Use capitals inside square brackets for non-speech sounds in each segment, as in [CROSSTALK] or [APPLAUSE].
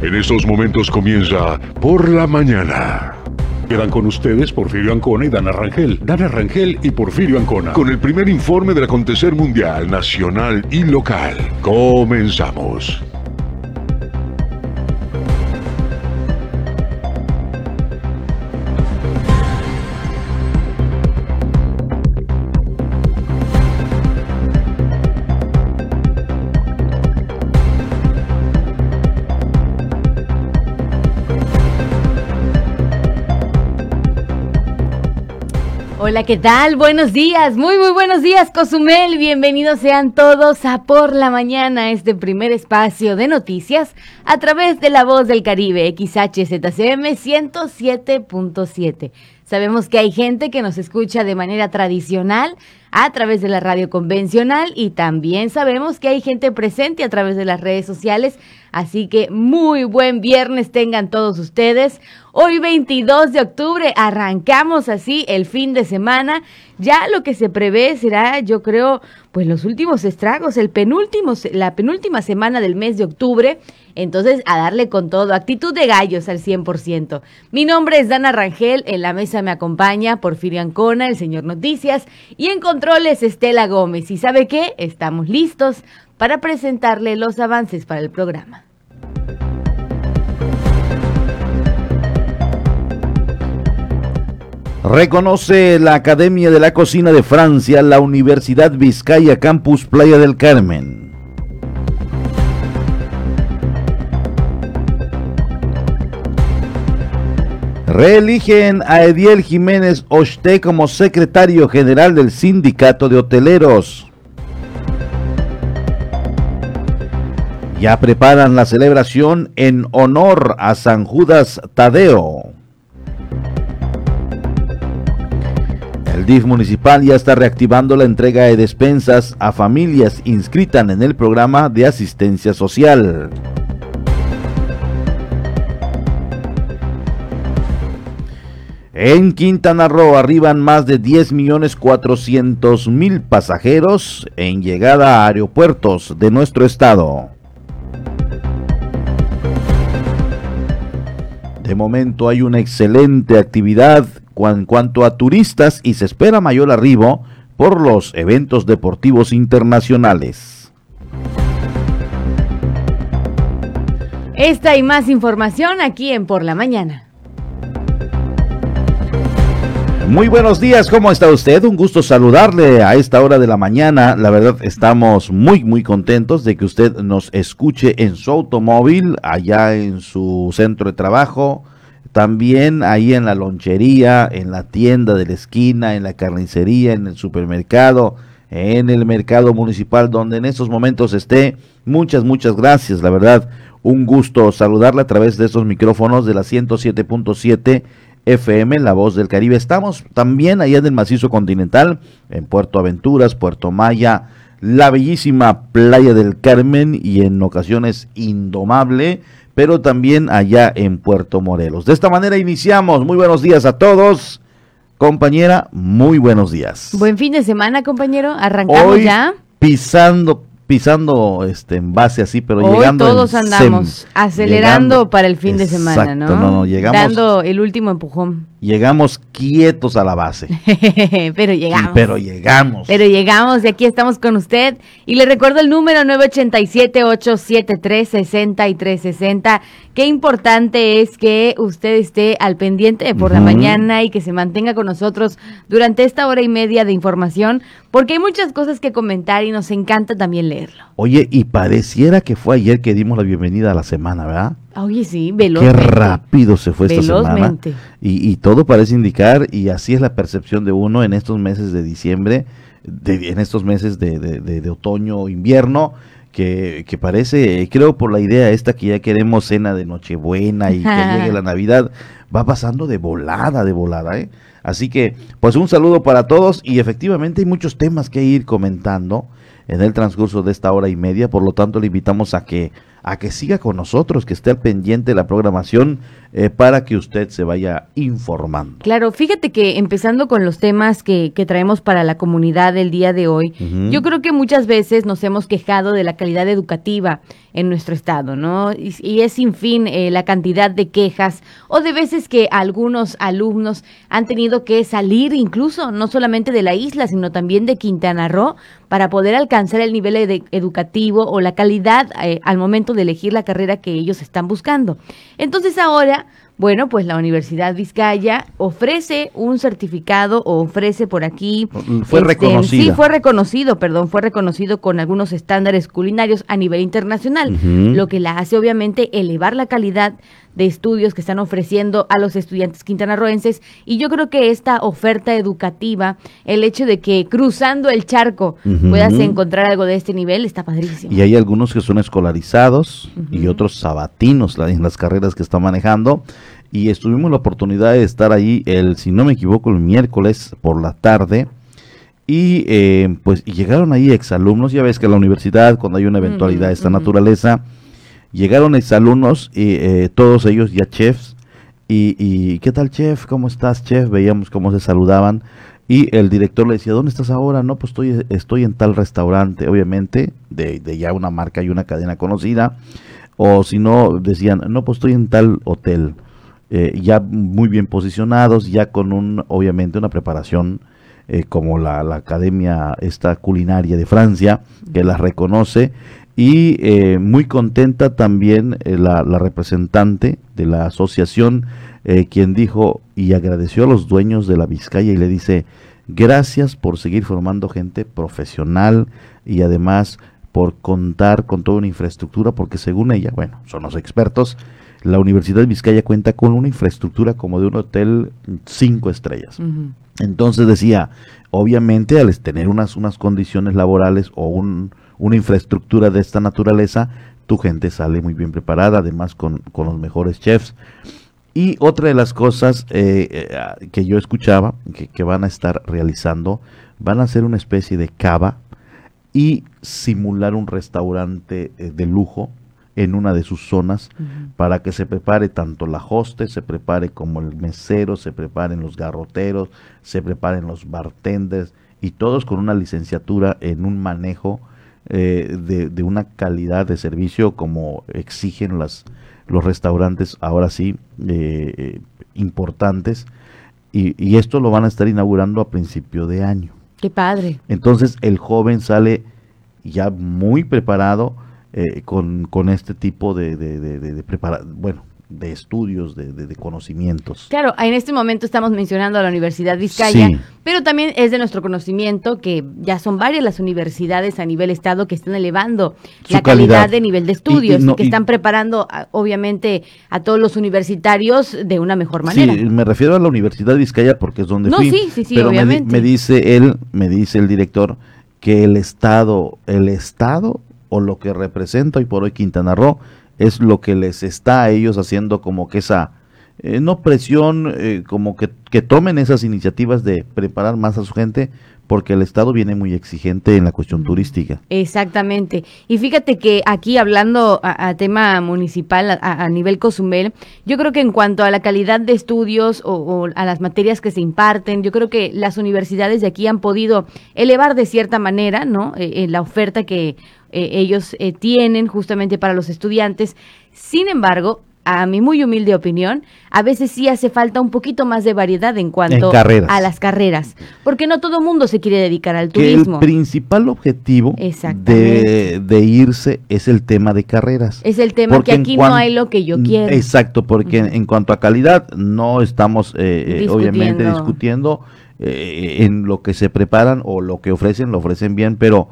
En estos momentos comienza Por la Mañana. Quedan con ustedes Porfirio Ancona y Dana Rangel. Dana Rangel y Porfirio Ancona. Con el primer informe del acontecer mundial, nacional y local. Comenzamos. Hola, ¿qué tal? Buenos días, muy muy buenos días, Cozumel. Bienvenidos sean todos a Por la Mañana, este primer espacio de noticias a través de la voz del Caribe, XHZCM 107.7. Sabemos que hay gente que nos escucha de manera tradicional a través de la radio convencional y también sabemos que hay gente presente a través de las redes sociales. Así que muy buen viernes tengan todos ustedes. Hoy 22 de octubre arrancamos así el fin de semana. Ya lo que se prevé será, yo creo, pues los últimos estragos, el penúltimo, la penúltima semana del mes de octubre. Entonces, a darle con todo, actitud de gallos al 100%. Mi nombre es Dana Rangel, en la mesa me acompaña Porfirio Ancona, el señor Noticias, y en controles Estela Gómez. ¿Y sabe qué? Estamos listos para presentarle los avances para el programa. Reconoce la Academia de la Cocina de Francia la Universidad Vizcaya Campus Playa del Carmen. Reeligen a Ediel Jiménez Oste como secretario general del Sindicato de Hoteleros. Ya preparan la celebración en honor a San Judas Tadeo. El DIF municipal ya está reactivando la entrega de despensas a familias inscritas en el programa de asistencia social. En Quintana Roo arriban más de 10 millones 400 mil pasajeros en llegada a aeropuertos de nuestro estado. De momento hay una excelente actividad en cuanto a turistas y se espera mayor arribo por los eventos deportivos internacionales. Esta y más información aquí en Por la Mañana. Muy buenos días, ¿cómo está usted? Un gusto saludarle a esta hora de la mañana. La verdad estamos muy, muy contentos de que usted nos escuche en su automóvil, allá en su centro de trabajo, también ahí en la lonchería, en la tienda de la esquina, en la carnicería, en el supermercado, en el mercado municipal, donde en estos momentos esté. Muchas, muchas gracias, la verdad. Un gusto saludarle a través de estos micrófonos de la 107.7 FM, La Voz del Caribe. Estamos también allá en el macizo continental, en Puerto Aventuras, Puerto Maya, la bellísima Playa del Carmen y en ocasiones Indomable, pero también allá en Puerto Morelos. De esta manera iniciamos. Muy buenos días a todos. Compañera, muy buenos días. Buen fin de semana, compañero. Arrancamos Hoy, ya. Pisando pisando este en base así, pero Hoy llegando todos andamos sem- acelerando llegando- para el fin de semana, ¿no? No, no, llegamos- Dando el último empujón. Llegamos quietos a la base. [LAUGHS] Pero llegamos. Pero llegamos. Pero llegamos y aquí estamos con usted. Y le recuerdo el número 987-873-6360. Qué importante es que usted esté al pendiente por la mañana y que se mantenga con nosotros durante esta hora y media de información, porque hay muchas cosas que comentar y nos encanta también leerlo. Oye, y pareciera que fue ayer que dimos la bienvenida a la semana, ¿verdad? Oye, sí, Qué velozmente. rápido se fue esta semana. Y, y todo parece indicar, y así es la percepción de uno en estos meses de diciembre, de- en estos meses de, de- de- de otoño, invierno, que, que parece, creo por la idea esta que ya queremos cena de Nochebuena y que [LAUGHS] llegue la Navidad, va pasando de volada, de volada, ¿eh? Así que, pues un saludo para todos y efectivamente hay muchos temas que ir comentando en el transcurso de esta hora y media, por lo tanto le invitamos a que a que siga con nosotros, que esté al pendiente de la programación eh, para que usted se vaya informando. Claro, fíjate que empezando con los temas que, que traemos para la comunidad del día de hoy, yo creo que muchas veces nos hemos quejado de la calidad educativa en nuestro estado, ¿no? Y, es sin fin eh, la cantidad de quejas o de veces que algunos alumnos han tenido que salir incluso no solamente de la isla, sino también de Quintana Roo para poder alcanzar el nivel educativo o la calidad eh, al momento de elegir la carrera que ellos están buscando. Entonces ahora bueno, pues la Universidad Vizcaya ofrece un certificado o ofrece por aquí. Fue este, reconocido. Sí, fue reconocido, perdón, fue reconocido con algunos estándares culinarios a nivel internacional, lo que la hace obviamente elevar la calidad de estudios que están ofreciendo a los estudiantes quintanarroenses. Y yo creo que esta oferta educativa, el hecho de que cruzando el charco puedas encontrar algo de este nivel, está padrísimo. Y hay algunos que son escolarizados y otros sabatinos en las carreras que están manejando. Y estuvimos la oportunidad de estar ahí el, si no me equivoco, el miércoles por la tarde. Y eh, pues llegaron ahí exalumnos, ya ves que la universidad cuando hay una eventualidad de esta naturaleza, Llegaron exalumnos y eh, todos ellos ya chefs. Y, ¿qué tal chef? ¿Cómo estás chef? Veíamos cómo se saludaban. Y el director le decía, ¿dónde estás ahora? No, pues estoy, estoy en tal restaurante, obviamente, de, de ya una marca y una cadena conocida. O si no, decían, no, pues estoy en tal hotel. Eh, ya muy bien posicionados, ya con un, obviamente, una preparación eh, como la, la, academia esta culinaria de Francia, que las reconoce y eh, muy contenta también eh, la, representante de la asociación, eh, quien dijo y agradeció a los dueños de la Vizcaya y le dice, gracias por seguir formando gente profesional y además por contar con toda una infraestructura, porque según ella, bueno, son los expertos, la Universidad de Vizcaya cuenta con una infraestructura como de un hotel cinco estrellas. Entonces decía, obviamente al tener unas, unas condiciones laborales o un una infraestructura de esta naturaleza, tu gente sale muy bien preparada, además con, los mejores chefs. Y otra de las cosas eh, eh, que yo escuchaba que, van a estar realizando, van a hacer una especie de cava y simular un restaurante eh, de lujo en una de sus zonas para que se prepare tanto la hoste, se prepare como el mesero, se preparen los garroteros, se preparen los bartenders y todos con una licenciatura en un manejo eh, de, una calidad de servicio como exigen las, los restaurantes ahora sí eh, eh, importantes y, esto lo van a estar inaugurando a principio de año. Qué padre. Entonces el joven sale ya muy preparado con, con, este tipo de, de, de, de bueno, de estudios, de, de, conocimientos. Claro, en este momento estamos mencionando a la Universidad Vizcaya, pero también es de nuestro conocimiento que ya son varias las universidades a nivel estado que están elevando la calidad. de nivel de estudios y, que están preparando, obviamente, a todos los universitarios de una mejor manera. Sí, me refiero a la Universidad Vizcaya porque es donde no, fui. Sí, sí, sí, pero obviamente. Me, me dice él, me dice el director, que el Estado, el Estado o lo que representa hoy por hoy Quintana Roo es lo que les está a ellos haciendo como que esa, eh, no presión, eh, como que, que, tomen esas iniciativas de preparar más a su gente, porque el Estado viene muy exigente en la cuestión turística. Exactamente. Y fíjate que aquí hablando a, tema municipal, a, nivel Cozumel, yo creo que en cuanto a la calidad de estudios o, a las materias que se imparten, yo creo que las universidades de aquí han podido elevar de cierta manera, ¿no? Eh, la oferta que eh, ellos eh, tienen justamente para los estudiantes. Sin embargo, a mi muy humilde opinión, a veces sí hace falta un poquito más de variedad en cuanto a las carreras, porque no todo mundo se quiere dedicar al turismo. el principal objetivo de, de, irse es el tema de carreras. Es el tema que aquí no hay lo que yo quiero. Exacto, porque en, cuanto a calidad no estamos eh, obviamente discutiendo en lo que se preparan o lo que ofrecen, lo ofrecen bien, pero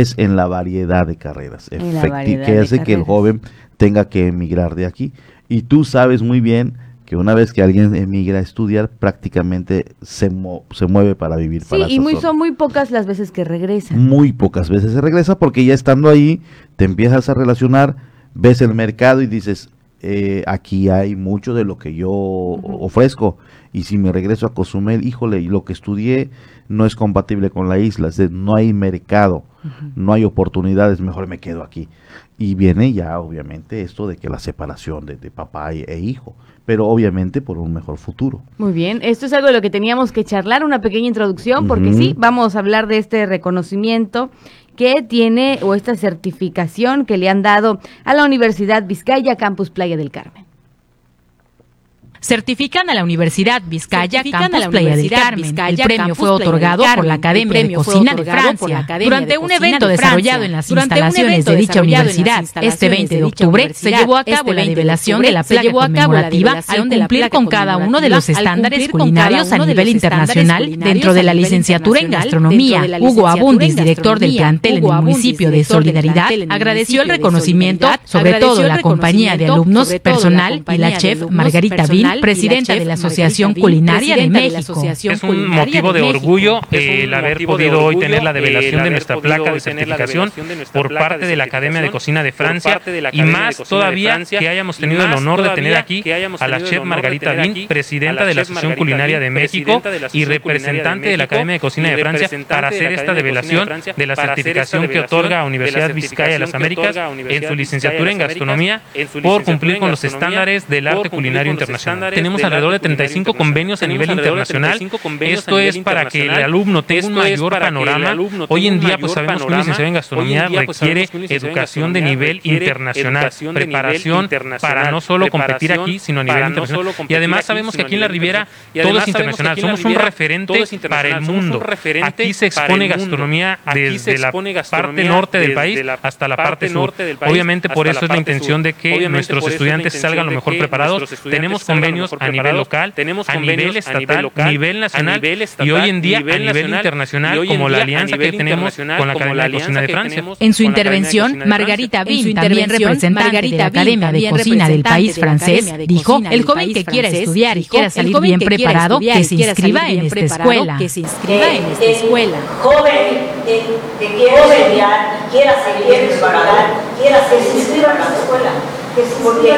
es en la variedad de carreras, que hace que el joven tenga que emigrar de aquí. Y tú sabes muy bien que una vez que alguien emigra a estudiar, prácticamente se, se mueve para vivir. Sí, y muy, son muy pocas las veces que regresa. Muy pocas veces se regresa porque ya estando ahí, te empiezas a relacionar, ves el mercado y dices, eh, aquí hay mucho de lo que yo ofrezco y si me regreso a Cozumel, híjole, lo que estudié no es compatible con la isla, es no hay mercado, no hay oportunidades, mejor me quedo aquí. Y viene ya obviamente esto de que la separación de, papá e, hijo, pero obviamente por un mejor futuro. Muy bien, esto es algo de lo que teníamos que charlar, una pequeña introducción, porque sí, vamos a hablar de este reconocimiento que tiene o esta certificación que le han dado a la Universidad Vizcaya Campus Playa del Carmen. Certifican a la Universidad Vizcaya Campus Playa del Carmen. el premio fue otorgado por la Academia de Cocina de Francia durante un evento desarrollado en las instalaciones de dicha universidad. Este 20 de octubre se llevó a cabo la revelación de la placa conmemorativa al cumplir con cada uno de los estándares culinarios a nivel internacional dentro de la licenciatura en gastronomía. Hugo Abundis, director del plantel en el municipio de Solidaridad, agradeció el reconocimiento, sobre todo la compañía de alumnos, personal y la chef Margarita Presidenta de la Asociación Culinaria de México. Es un motivo de orgullo el haber podido hoy tener la develación de nuestra placa de certificación por parte de la Academia de Cocina de Francia y más todavía que hayamos tenido el honor de tener aquí a la chef Margarita Bin, presidenta de la Asociación Culinaria de México y representante de la Academia de Cocina de Francia para hacer esta develación de la certificación que otorga a Universidad Vizcaya de las Américas en su licenciatura en gastronomía por cumplir con los estándares del arte culinario internacional tenemos alrededor de 35 convenios a nivel internacional. Esto es para que el alumno tenga un mayor panorama. Hoy en día, pues sabemos que un licenciado en gastronomía requiere educación de nivel internacional, preparación para no solo competir aquí, sino a nivel internacional. Y además sabemos que aquí en la Riviera todo es internacional. Somos un referente para el mundo. Aquí se expone gastronomía desde la parte norte del país hasta la parte sur. Obviamente por eso es la intención de que nuestros estudiantes salgan lo mejor preparados. Tenemos convenios a nivel local, tenemos a nivel estatal, a nivel nacional y hoy en día a nivel internacional como la alianza que tenemos con la Academia de Cocina de Francia. En su intervención, Margarita Bin, también representante de la Academia de Cocina del país francés, dijo, el joven que quiera estudiar y quiera salir bien preparado, que se inscriba en esta escuela. Que se inscriba en esta escuela. Joven que quiera estudiar y quiera salir preparado, quiera se inscriba en la escuela. Porque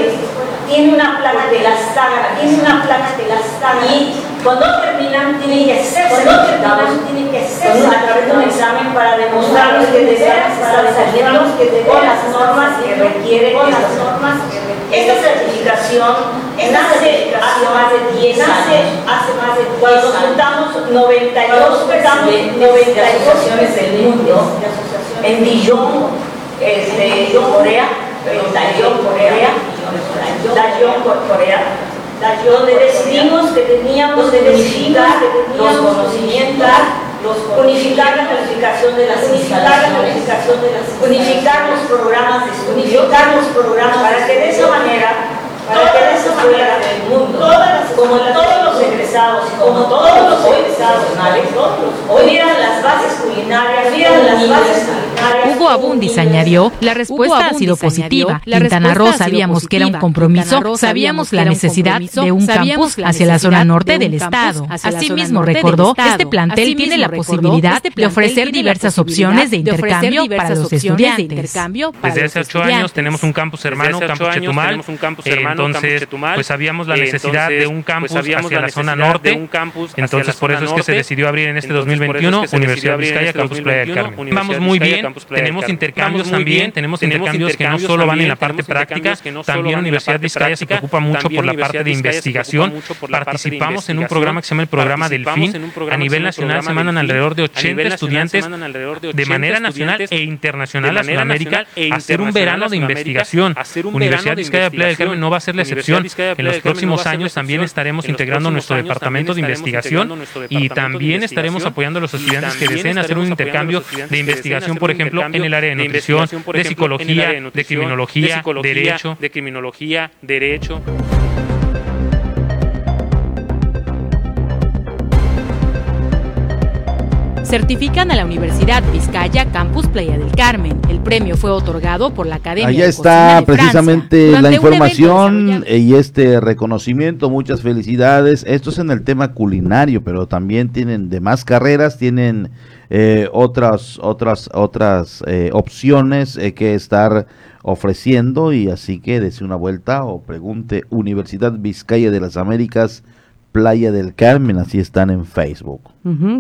tiene una placa de la saga, tiene una placa de la saga. Y cuando terminan, tienen que hacerse, cuando terminan, tienen que hacerse a través de un examen para demostrar que de veras saliendo con las normas que requiere las normas esta certificación nace hace más de 10 años. Hace más de 10 Cuando juntamos 92, 92 del mundo en Dijon, este, Corea, en Dijon, Corea, Dayon Corea, donde decidimos que teníamos que unificar los conocimientos, unificar la calificación de las unificar la de las los programas de unificar los programas para que de esa manera para que de manera del mundo como todos los egresados como todos los egresados hoy miran las bases Hugo Abundis añadió la respuesta ha sido positiva. Quintana Roo sabíamos que era un compromiso sabíamos la necesidad de un campus hacia la zona norte del estado asimismo recordó que este plantel tiene la posibilidad de ofrecer diversas opciones de intercambio para los estudiantes desde hace ocho años tenemos un campus hermano campus Chetumal entonces pues sabíamos la necesidad de un campus pues hacia la zona norte. Campus Entonces, por eso es que se decidió abrir en este 2021 Universidad Vizcaya, Campus Playa del Carmen. Vamos muy bien, tenemos intercambios también, tenemos intercambios que no solo van en la parte práctica, también Universidad Vizcaya se preocupa mucho por la parte de investigación. Participamos en un programa que se llama el programa Delfín. A nivel nacional se mandan alrededor de 80 estudiantes de manera nacional e internacional a Sudamérica a hacer un verano de investigación. Universidad Vizcaya Playa del Carmen no va a ser la excepción. En los próximos años también estaremos integrando nuestro departamento de investigación y también estaremos apoyando a los estudiantes que deseen hacer un intercambio de investigación, por ejemplo, en el área de nutrición, de psicología, de criminología, derecho. De criminología, derecho. certifican a la Universidad Vizcaya Campus Playa del Carmen. El premio fue otorgado por la Academia Allá está precisamente la información y este reconocimiento. Muchas felicidades. Esto es en el tema culinario, pero también tienen demás carreras, tienen eh, otras otras otras eh, opciones eh, que estar ofreciendo y así que dese una vuelta o pregunte Universidad Vizcaya de las Américas Playa del Carmen, así están en Facebook.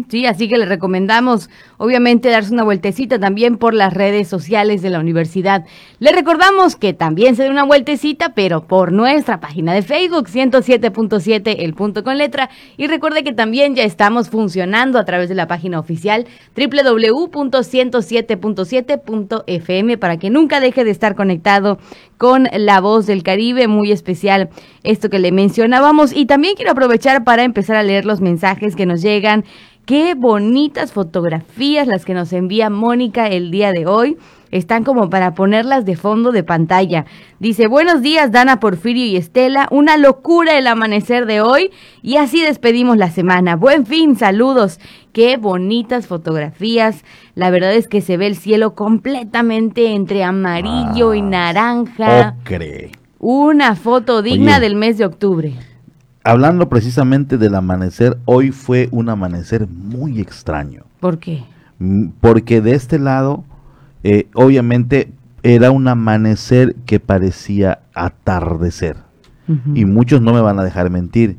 Sí, así que les recomendamos, obviamente, darse una vueltecita también por las redes sociales de la universidad. Le recordamos que también se dé una vueltecita, pero por nuestra página de Facebook, 107.7, el punto con letra. Y recuerde que también ya estamos funcionando a través de la página oficial www.107.7.fm para que nunca deje de estar conectado con la voz del Caribe, muy especial esto que le mencionábamos. Y también quiero aprovechar para empezar a leer los mensajes que nos llegan. Qué bonitas fotografías las que nos envía Mónica el día de hoy. Están como para ponerlas de fondo de pantalla. Dice, buenos días Dana, Porfirio y Estela. Una locura el amanecer de hoy. Y así despedimos la semana. Buen fin, saludos. Qué bonitas fotografías. La verdad es que se ve el cielo completamente entre amarillo y naranja. Ocre. Una foto digna del mes de octubre. Hablando precisamente del amanecer, hoy fue un amanecer muy extraño. ¿Por qué? Mm, porque de este lado, eh, obviamente, era un amanecer que parecía atardecer. Y muchos no me van a dejar mentir.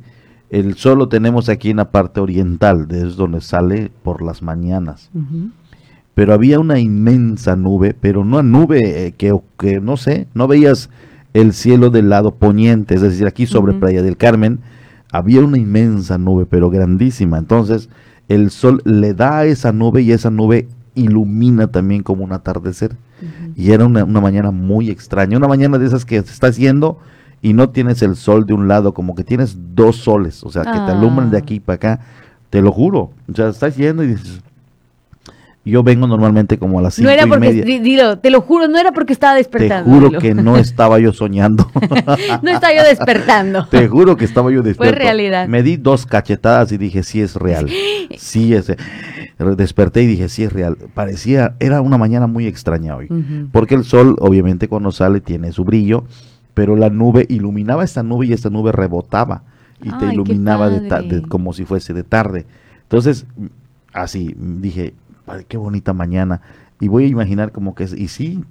El sol lo tenemos aquí en la parte oriental, desde donde sale por las mañanas. Pero había una inmensa nube, pero una nube eh, que, que, no sé, no veías el cielo del lado poniente, es decir, aquí sobre Playa del Carmen, había una inmensa nube, pero grandísima. Entonces, el sol le da a esa nube y esa nube ilumina también como un atardecer. Y era una, mañana muy extraña, una mañana de esas que se está haciendo y no tienes el sol de un lado, como que tienes dos soles, o sea, que te alumbran de ah. aquí para acá, te lo juro. O sea, estás yendo y dices, yo vengo normalmente como a las cinco no era porque, y Dilo, te lo juro, no era porque estaba despertando. Te juro que no estaba yo soñando. [LAUGHS] no estaba yo despertando. te juro que estaba yo despierto. Fue realidad. Me di dos cachetadas y dije, sí es real. sí es. Desperté y dije, sí es real. Parecía, era una mañana muy extraña hoy. Porque el sol, obviamente, cuando sale tiene su brillo, pero la nube iluminaba esta nube y esta nube rebotaba y te iluminaba de, como si fuese de tarde. Entonces, así dije, qué bonita mañana. Y voy a imaginar como que, y sí,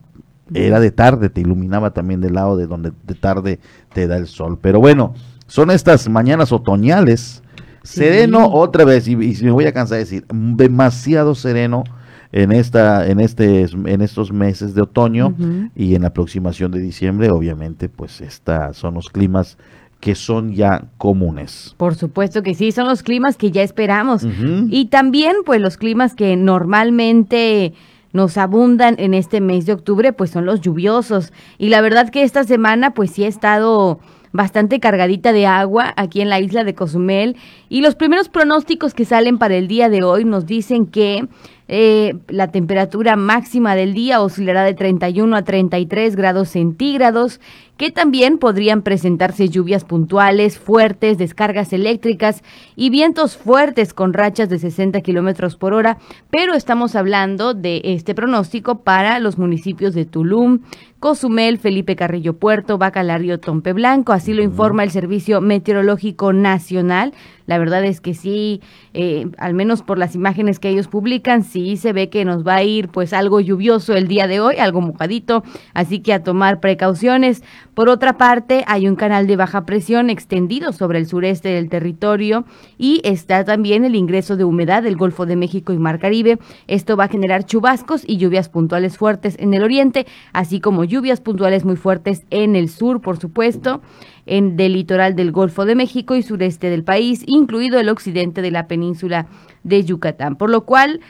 era de tarde, te iluminaba también del lado de donde de tarde te da el sol. Pero bueno, son estas mañanas otoñales. Sereno otra vez, y, me voy a cansar de decir, demasiado sereno en esta, en este, en estos meses de otoño y en la aproximación de diciembre, obviamente, pues esta, son los climas que son ya comunes. Por supuesto que sí, son los climas que ya esperamos. Y también, pues, los climas que normalmente nos abundan en este mes de octubre, pues son los lluviosos. Y la verdad que esta semana, pues sí ha estado bastante cargadita de agua aquí en la isla de Cozumel. Y los primeros pronósticos que salen para el día de hoy nos dicen que eh, la temperatura máxima del día oscilará de 31 a 33 grados centígrados, que también podrían presentarse lluvias puntuales, fuertes, descargas eléctricas y vientos fuertes con rachas de 60 kilómetros por hora, pero estamos hablando de este pronóstico para los municipios de Tulum, Cozumel, Felipe Carrillo Puerto, Bacalario, Tompe Blanco, así lo informa el Servicio Meteorológico Nacional. La verdad es que sí, eh, al menos por las imágenes que ellos publican, sí se ve que nos va a ir pues algo lluvioso el día de hoy, algo mojadito, así que a tomar precauciones. Por otra parte, hay un canal de baja presión extendido sobre el sureste del territorio y está también el ingreso de humedad del Golfo de México y Mar Caribe. Esto va a generar chubascos y lluvias puntuales fuertes en el oriente, así como lluvias puntuales muy fuertes en el sur, por supuesto en del litoral del Golfo de México y sureste del país, incluido el occidente de la península de Yucatán, por lo cual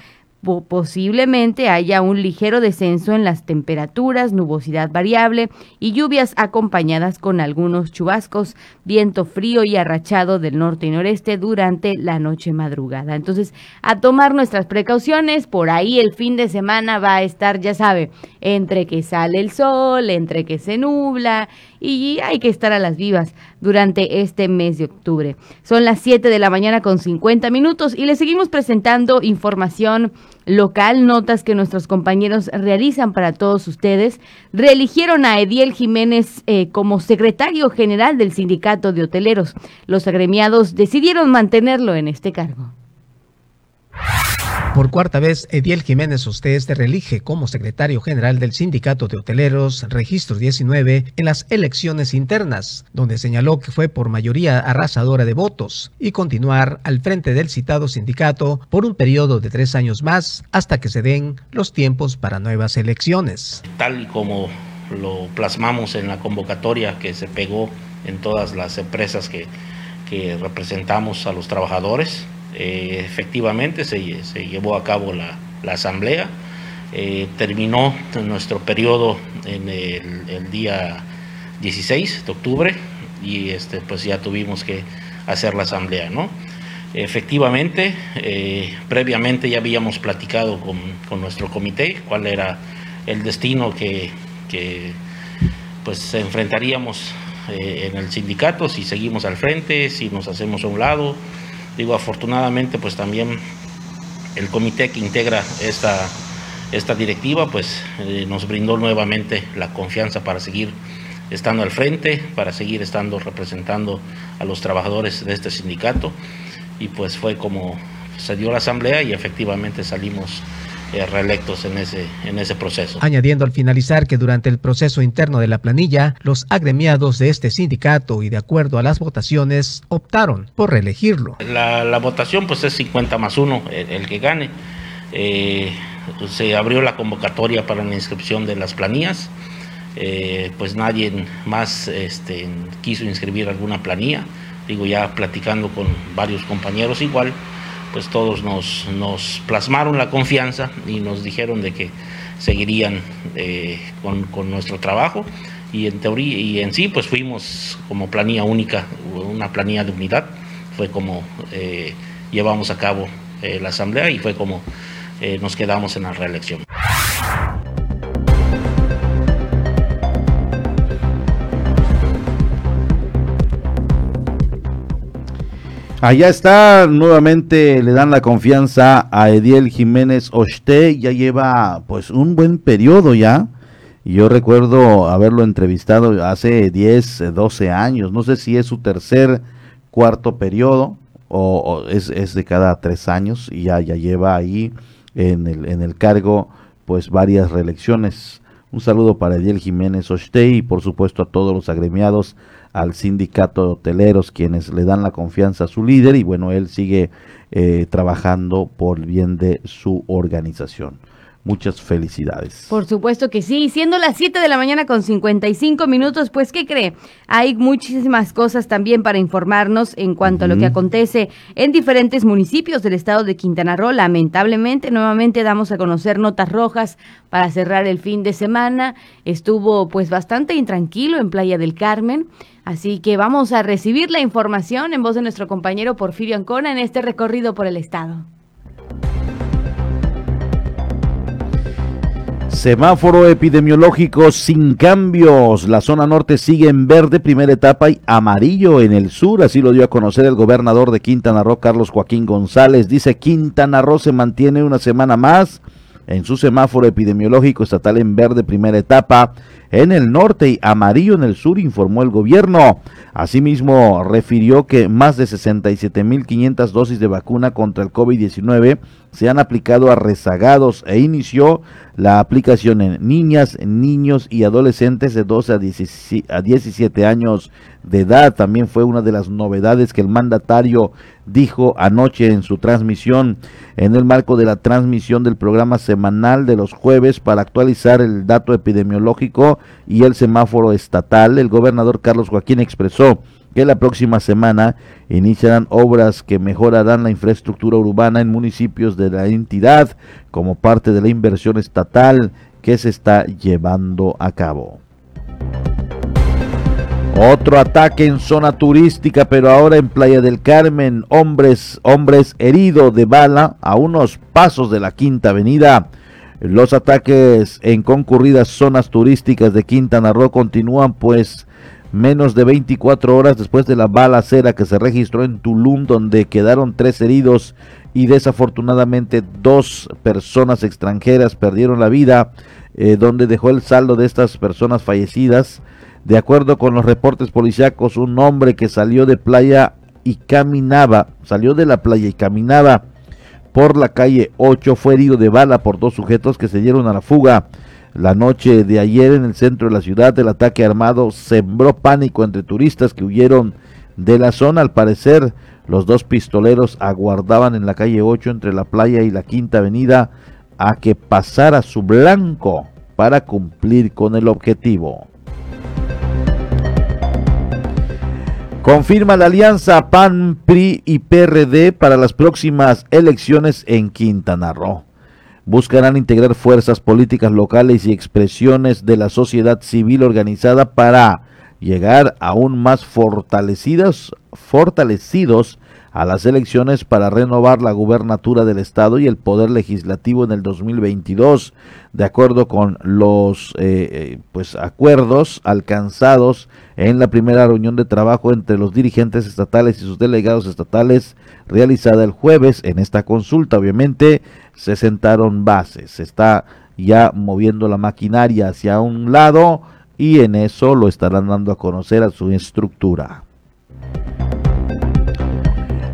posiblemente haya un ligero descenso en las temperaturas, nubosidad variable y lluvias acompañadas con algunos chubascos, viento frío y arrachado del norte y noreste durante la noche madrugada. Entonces, a tomar nuestras precauciones, por ahí el fin de semana va a estar, ya sabe, entre que sale el sol, entre que se nubla y hay que estar a las vivas durante este mes de octubre. Son las 7 de la mañana con 50 minutos y le seguimos presentando información local, notas que nuestros compañeros realizan para todos ustedes. Reeligieron a Ediel Jiménez eh, como secretario general del Sindicato de Hoteleros. Los agremiados decidieron mantenerlo en este cargo. Por cuarta vez, Ediel Jiménez Usted se reelige como secretario general del Sindicato de Hoteleros, registro 19, en las elecciones internas, donde señaló que fue por mayoría arrasadora de votos y continuar al frente del citado sindicato por un periodo de tres años más hasta que se den los tiempos para nuevas elecciones. Tal como lo plasmamos en la convocatoria que se pegó en todas las empresas que representamos a los trabajadores, eh, efectivamente se, llevó a cabo la, asamblea, eh, terminó nuestro periodo en el, día 16 de octubre y este, pues ya tuvimos que hacer la asamblea, ¿no? Efectivamente, eh, previamente ya habíamos platicado con, nuestro comité cuál era el destino que, pues enfrentaríamos en el sindicato, si seguimos al frente, si nos hacemos a un lado, Digo, afortunadamente, pues también el comité que integra esta, esta directiva, pues eh, nos brindó nuevamente la confianza para seguir estando al frente, para seguir estando representando a los trabajadores de este sindicato. Y pues fue como se dio la asamblea y efectivamente salimos eh, reelectos en ese, en ese proceso. Añadiendo al finalizar que durante el proceso interno de la planilla, los agremiados de este sindicato y de acuerdo a las votaciones optaron por reelegirlo. La, votación pues es 50 más 1 el, que gane. Eh, se abrió la convocatoria para la inscripción de las planillas. Eh, pues nadie más este, quiso inscribir alguna planilla. Digo, ya platicando con varios compañeros igual, pues todos nos, plasmaron la confianza y nos dijeron de que seguirían eh, con, nuestro trabajo y en teoría y en sí pues fuimos como planilla única, una planilla de unidad, fue como eh, llevamos a cabo eh, la asamblea y fue como nos quedamos en la reelección. Allá está, nuevamente le dan la confianza a Ediel Jiménez Oste, ya lleva pues un buen periodo ya. Yo recuerdo haberlo entrevistado hace 10, 12 años, no sé si es su tercer, cuarto periodo o, es, de cada tres años y ya, ya lleva ahí en el, en el cargo pues varias reelecciones. Un saludo para Ediel Jiménez Oste y por supuesto a todos los agremiados al sindicato de hoteleros, quienes le dan la confianza a su líder y bueno, él sigue eh, trabajando por bien de su organización. Muchas felicidades. Por supuesto que sí. Siendo las 7 de la mañana con 55 minutos, pues ¿qué cree? Hay muchísimas cosas también para informarnos en cuanto a lo que acontece en diferentes municipios del estado de Quintana Roo. Lamentablemente, nuevamente damos a conocer notas rojas para cerrar el fin de semana. Estuvo pues bastante intranquilo en Playa del Carmen. Así que vamos a recibir la información en voz de nuestro compañero Porfirio Ancona en este recorrido por el estado. Semáforo epidemiológico sin cambios. La zona norte sigue en verde, primera etapa, y amarillo en el sur. Así lo dio a conocer el gobernador de Quintana Roo, Carlos Joaquín González. Dice Quintana Roo se mantiene una semana más en su semáforo epidemiológico estatal en verde, primera etapa en el norte y amarillo en el sur, informó el gobierno. Asimismo, refirió que más de 67.500 dosis de vacuna contra el COVID-19 se han aplicado a rezagados e inició la aplicación en niñas, niños y adolescentes de 12 a 17 años de edad. También fue una de las novedades que el mandatario dijo anoche en su transmisión en el marco de la transmisión del programa semanal de los jueves para actualizar el dato epidemiológico y el semáforo estatal. El gobernador Carlos Joaquín expresó que la próxima semana iniciarán obras que mejorarán la infraestructura urbana en municipios de la entidad como parte de la inversión estatal que se está llevando a cabo. Otro ataque en zona turística, pero ahora en Playa del Carmen, hombres, hombres heridos de bala a unos pasos de la Quinta Avenida. Los ataques en concurridas zonas turísticas de Quintana Roo continúan pues menos de 24 horas después de la balacera que se registró en Tulum donde quedaron tres heridos y desafortunadamente dos personas extranjeras perdieron la vida eh, donde dejó el saldo de estas personas fallecidas. De acuerdo con los reportes policíacos, un hombre que salió de playa y caminaba, salió de la playa y caminaba por la calle 8 fue herido de bala por dos sujetos que se dieron a la fuga. La noche de ayer en el centro de la ciudad el ataque armado sembró pánico entre turistas que huyeron de la zona. Al parecer los dos pistoleros aguardaban en la calle 8 entre la playa y la quinta avenida a que pasara su blanco para cumplir con el objetivo. Confirma la alianza PAN, PRI y PRD para las próximas elecciones en Quintana Roo. Buscarán integrar fuerzas políticas locales y expresiones de la sociedad civil organizada para llegar aún más fortalecidos, fortalecidos a las elecciones para renovar la gubernatura del Estado y el poder legislativo en el 2022, de acuerdo con los eh, eh, pues acuerdos alcanzados en la primera reunión de trabajo entre los dirigentes estatales y sus delegados estatales realizada el jueves. En esta consulta, obviamente, se sentaron bases. Se está ya moviendo la maquinaria hacia un lado y en eso lo estarán dando a conocer a su estructura.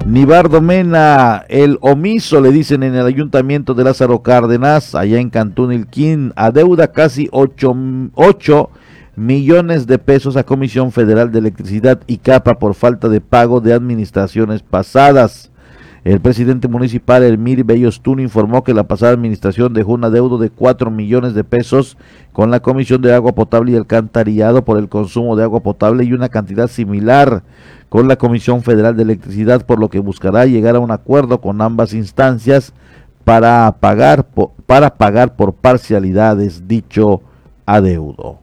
Nibardo Mena, el omiso, le dicen en el ayuntamiento de Lázaro Cárdenas, allá en Cantún Ilquín, adeuda casi 8, millones de pesos a Comisión Federal de Electricidad y CAPA por falta de pago de administraciones pasadas. El presidente municipal, Elmir Bellostún, informó que la pasada administración dejó un adeudo de 4 millones de pesos con la Comisión de Agua Potable y Alcantarillado por el consumo de agua potable y una cantidad similar con la Comisión Federal de Electricidad, por lo que buscará llegar a un acuerdo con ambas instancias para pagar, para pagar por parcialidades dicho adeudo.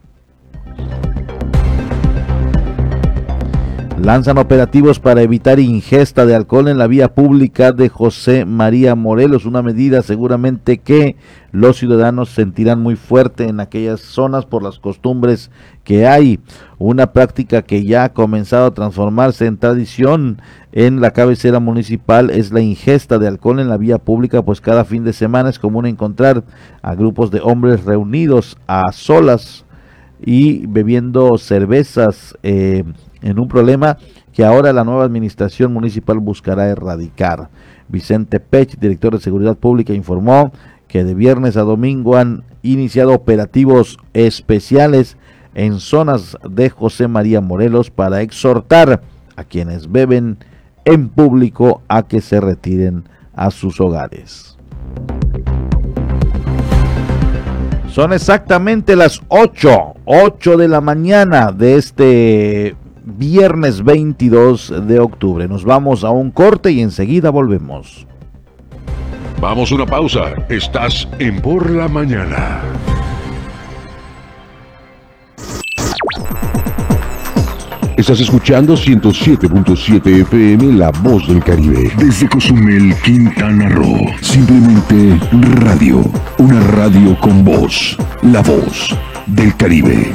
Lanzan operativos para evitar ingesta de alcohol en la vía pública de José María Morelos, una medida seguramente que los ciudadanos sentirán muy fuerte en aquellas zonas por las costumbres que hay. Una práctica que ya ha comenzado a transformarse en tradición en la cabecera municipal es la ingesta de alcohol en la vía pública, pues cada fin de semana es común encontrar a grupos de hombres reunidos a solas y bebiendo cervezas. Eh, en un problema que ahora la nueva administración municipal buscará erradicar. Vicente Pech, director de Seguridad Pública, informó que de viernes a domingo han iniciado operativos especiales en zonas de José María Morelos para exhortar a quienes beben en público a que se retiren a sus hogares. Son exactamente las 8, 8 de la mañana de este viernes 22 de octubre. Nos vamos a un corte y enseguida volvemos. Vamos a una pausa. Estás en Por la Mañana. Estás escuchando 107.7 FM La Voz del Caribe. Desde Cozumel, Quintana Roo. Simplemente radio. Una radio con voz. La Voz del Caribe.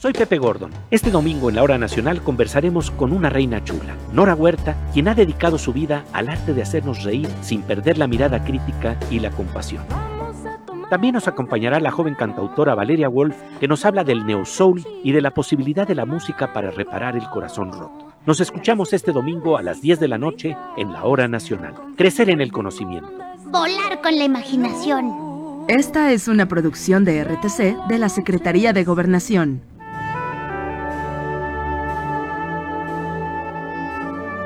Soy Pepe Gordon. Este domingo en la Hora Nacional conversaremos con una reina chula, Nora Huerta, quien ha dedicado su vida al arte de hacernos reír sin perder la mirada crítica y la compasión. También nos acompañará la joven cantautora Valeria Wolf, que nos habla del neo soul y de la posibilidad de la música para reparar el corazón roto. Nos escuchamos este domingo a las 10 de la noche en la Hora Nacional. Crecer en el conocimiento. Volar con la imaginación. Esta es una producción de RTC de la Secretaría de Gobernación.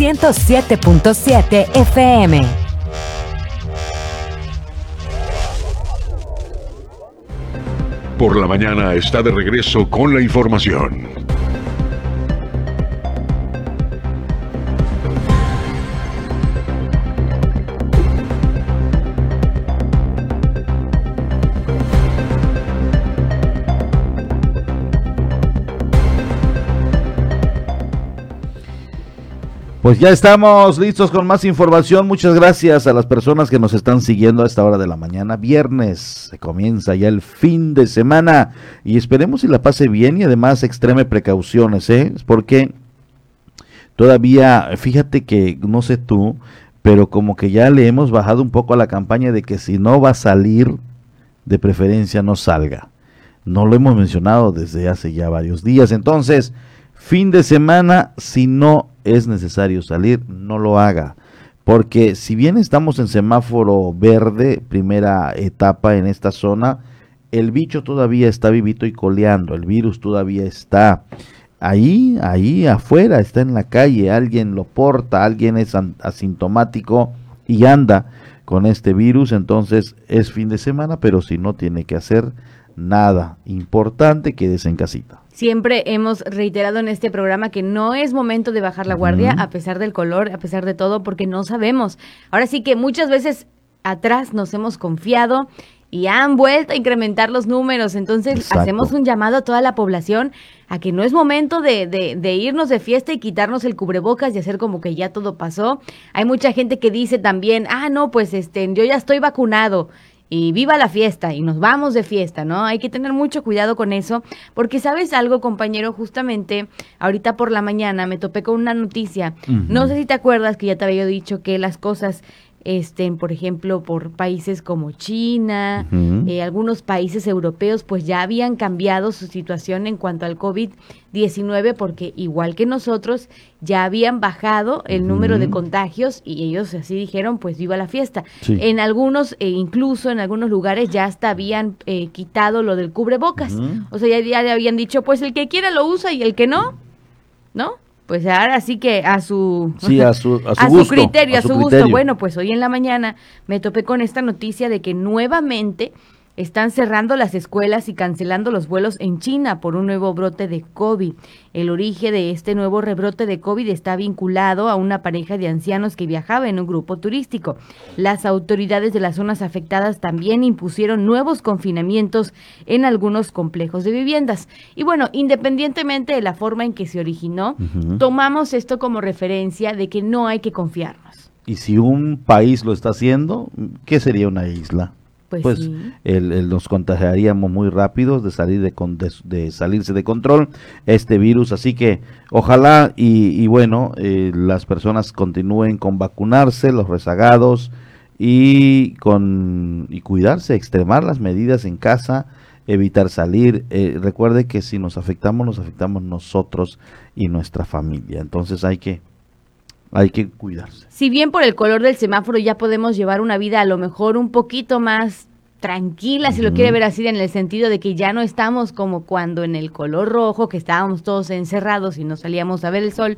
107.7 FM. Por la mañana está de regreso con la información. Pues ya estamos listos con más información. Muchas gracias a las personas que nos están siguiendo a esta hora de la mañana. Viernes se comienza ya el fin de semana y esperemos si la pase bien y además extreme precauciones, ¿eh? Porque todavía, fíjate que no sé tú, pero como que ya le hemos bajado un poco a la campaña de que si no va a salir, de preferencia no salga. No lo hemos mencionado desde hace ya varios días. Entonces, fin de semana, si no es necesario salir, no lo haga. Porque si bien estamos en semáforo verde, primera etapa en esta zona, el bicho todavía está vivito y coleando, el virus todavía está ahí, ahí afuera, está en la calle, alguien lo porta, alguien es asintomático y anda con este virus, entonces es fin de semana, pero si no tiene que hacer nada importante, quédese en casita. Siempre hemos reiterado en este programa que no es momento de bajar la guardia a pesar del color, a pesar de todo, porque no sabemos. Ahora sí que muchas veces atrás nos hemos confiado y han vuelto a incrementar los números. Entonces hacemos un llamado a toda la población a que no es momento de, de, de, irnos de fiesta y quitarnos el cubrebocas y hacer como que ya todo pasó. Hay mucha gente que dice también, ah, no, pues este, yo ya estoy vacunado y viva la fiesta y nos vamos de fiesta, ¿no? Hay que tener mucho cuidado con eso, porque sabes algo, compañero, justamente ahorita por la mañana me topé con una noticia. No sé si te acuerdas que ya te había dicho que las cosas estén, por ejemplo, por países como China, eh, algunos países europeos, pues ya habían cambiado su situación en cuanto al COVID-19, porque igual que nosotros, ya habían bajado el número de contagios y ellos así dijeron, pues viva la fiesta. En algunos, e incluso en algunos lugares, ya hasta habían eh, quitado lo del cubrebocas. O sea, ya, ya habían dicho, pues el que quiera lo usa y el que no, ¿no? Pues ahora sí que a su, [LAUGHS] a su, criterio, [LAUGHS] a su, gusto. Bueno, pues hoy en la mañana me topé con esta noticia de que nuevamente están cerrando las escuelas y cancelando los vuelos en China por un nuevo brote de COVID. El origen de este nuevo rebrote de COVID está vinculado a una pareja de ancianos que viajaba en un grupo turístico. Las autoridades de las zonas afectadas también impusieron nuevos confinamientos en algunos complejos de viviendas. Y bueno, independientemente de la forma en que se originó, tomamos esto como referencia de que no hay que confiarnos. Y si un país lo está haciendo, ¿qué sería una isla? Pues, pues el, nos contagiaríamos muy rápido de salir de, de, salirse de control este virus. Así que ojalá y, bueno eh, las personas continúen con vacunarse los rezagados y con y cuidarse extremar las medidas en casa evitar salir. Eh, recuerde que si nos afectamos nos afectamos nosotros y nuestra familia. Entonces hay que hay que cuidarse. Si bien por el color del semáforo ya podemos llevar una vida a lo mejor un poquito más tranquila, si lo quiere ver así, en el sentido de que ya no estamos como cuando en el color rojo, que estábamos todos encerrados y no salíamos a ver el sol,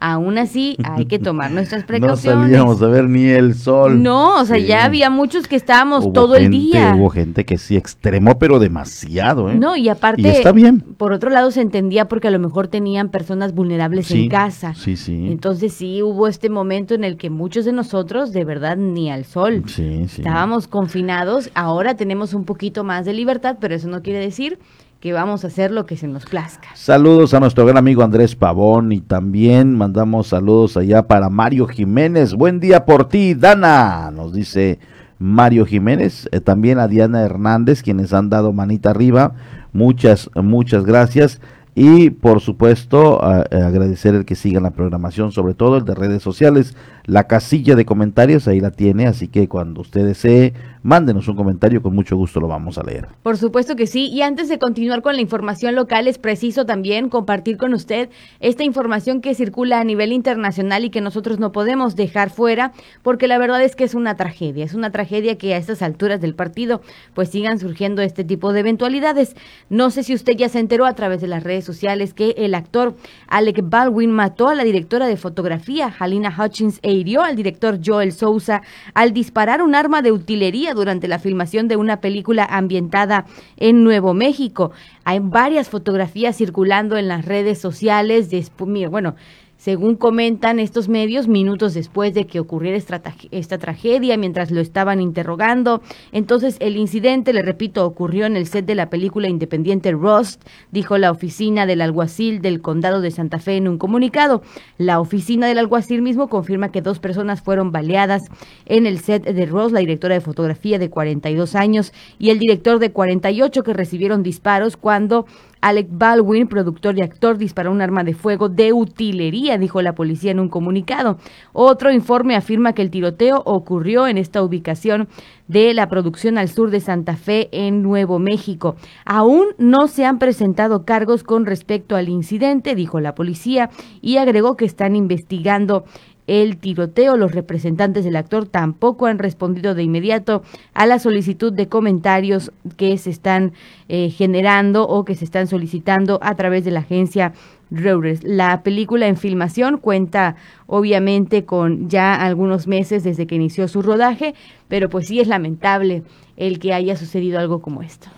Aún así, hay que tomar nuestras [LAUGHS] precauciones. No salíamos a ver ni el sol. No, o sea, ya había muchos que estábamos todo el día. Hubo gente que sí extremó, pero demasiado, ¿eh? No, y aparte, está bien. por otro lado se entendía porque a lo mejor tenían personas vulnerables en casa. Sí, sí. Entonces sí hubo este momento en el que muchos de nosotros, de verdad, ni al sol. Sí, sí. Estábamos confinados, ahora tenemos un poquito más de libertad, pero eso no quiere decir que vamos a hacer lo que se nos plazca. Saludos a nuestro gran amigo Andrés Pavón y también mandamos saludos allá para Mario Jiménez. Buen día por ti, Dana, nos dice Mario Jiménez. Eh, también a Diana Hernández, quienes han dado manita arriba. Muchas, muchas gracias. Y por supuesto, agradecer el que sigan la programación, sobre todo el de redes sociales. La casilla de comentarios ahí la tiene, así que cuando usted desee mándenos un comentario, con mucho gusto lo vamos a leer. Por supuesto que sí, y antes de continuar con la información local, es preciso también compartir con usted esta información que circula a nivel internacional y que nosotros no podemos dejar fuera, porque la verdad es que es una tragedia, es una tragedia que a estas alturas del partido pues sigan surgiendo este tipo de eventualidades. No sé si usted ya se enteró a través de las redes sociales que el actor Alec Baldwin mató a la directora de fotografía, Halina Hutchins, e hirió al director Joel Sousa al disparar un arma de utilería durante la filmación de una película ambientada en Nuevo México. Hay varias fotografías circulando en las redes sociales. De, bueno, según comentan estos medios, minutos después de que ocurriera esta, tragedia, mientras lo estaban interrogando. Entonces, el incidente, le repito, ocurrió en el set de la película independiente Rust, dijo la oficina del alguacil del condado de Santa Fe en un comunicado. La oficina del alguacil mismo confirma que dos personas fueron baleadas en el set de Rust, la directora de fotografía de 42 años y el director de 48 que recibieron disparos cuando Alec Baldwin, productor y actor, disparó un arma de fuego de utilería, dijo la policía en un comunicado. Otro informe afirma que el tiroteo ocurrió en esta ubicación de la producción al sur de Santa Fe, en Nuevo México. Aún no se han presentado cargos con respecto al incidente, dijo la policía, y agregó que están investigando el tiroteo. Los representantes del actor tampoco han respondido de inmediato a la solicitud de comentarios que se están eh, generando o que se están solicitando a través de la agencia Reuters. La película en filmación cuenta obviamente con ya algunos meses desde que inició su rodaje, pero pues sí es lamentable el que haya sucedido algo como esto.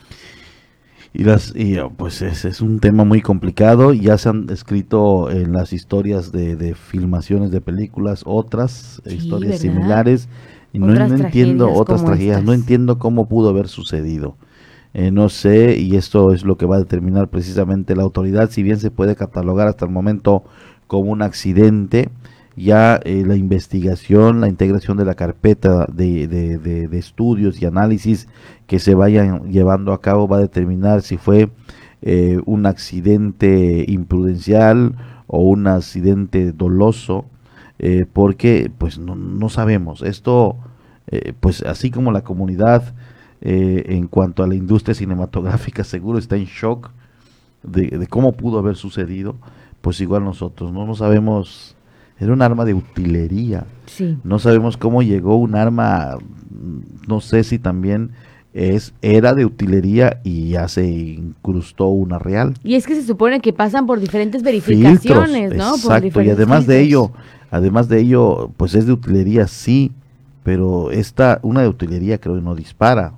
Y, las, y pues es, es, un tema muy complicado. Ya se han escrito en las historias de, de filmaciones de películas otras historias similares. Y no, entiendo otras tragedias, no entiendo cómo pudo haber sucedido. Eh, no sé, y esto es lo que va a determinar precisamente la autoridad, si bien se puede catalogar hasta el momento como un accidente, ya eh, la investigación, la integración de la carpeta de, de, de, estudios y análisis que se vayan llevando a cabo va a determinar si fue eh, un accidente imprudencial o un accidente doloso, eh, porque pues no, no, sabemos. Esto, pues así como la comunidad en cuanto a la industria cinematográfica seguro está en shock de, de cómo pudo haber sucedido, pues igual nosotros no, no sabemos era un arma de utilería. Sí. No sabemos cómo llegó un arma, no sé si también es era de utilería y ya se incrustó una real. Y es que se supone que pasan por diferentes verificaciones, ¿no? Exacto, y además de ello, además de ello, pues es de utilería sí, pero esta una de utilería creo que no dispara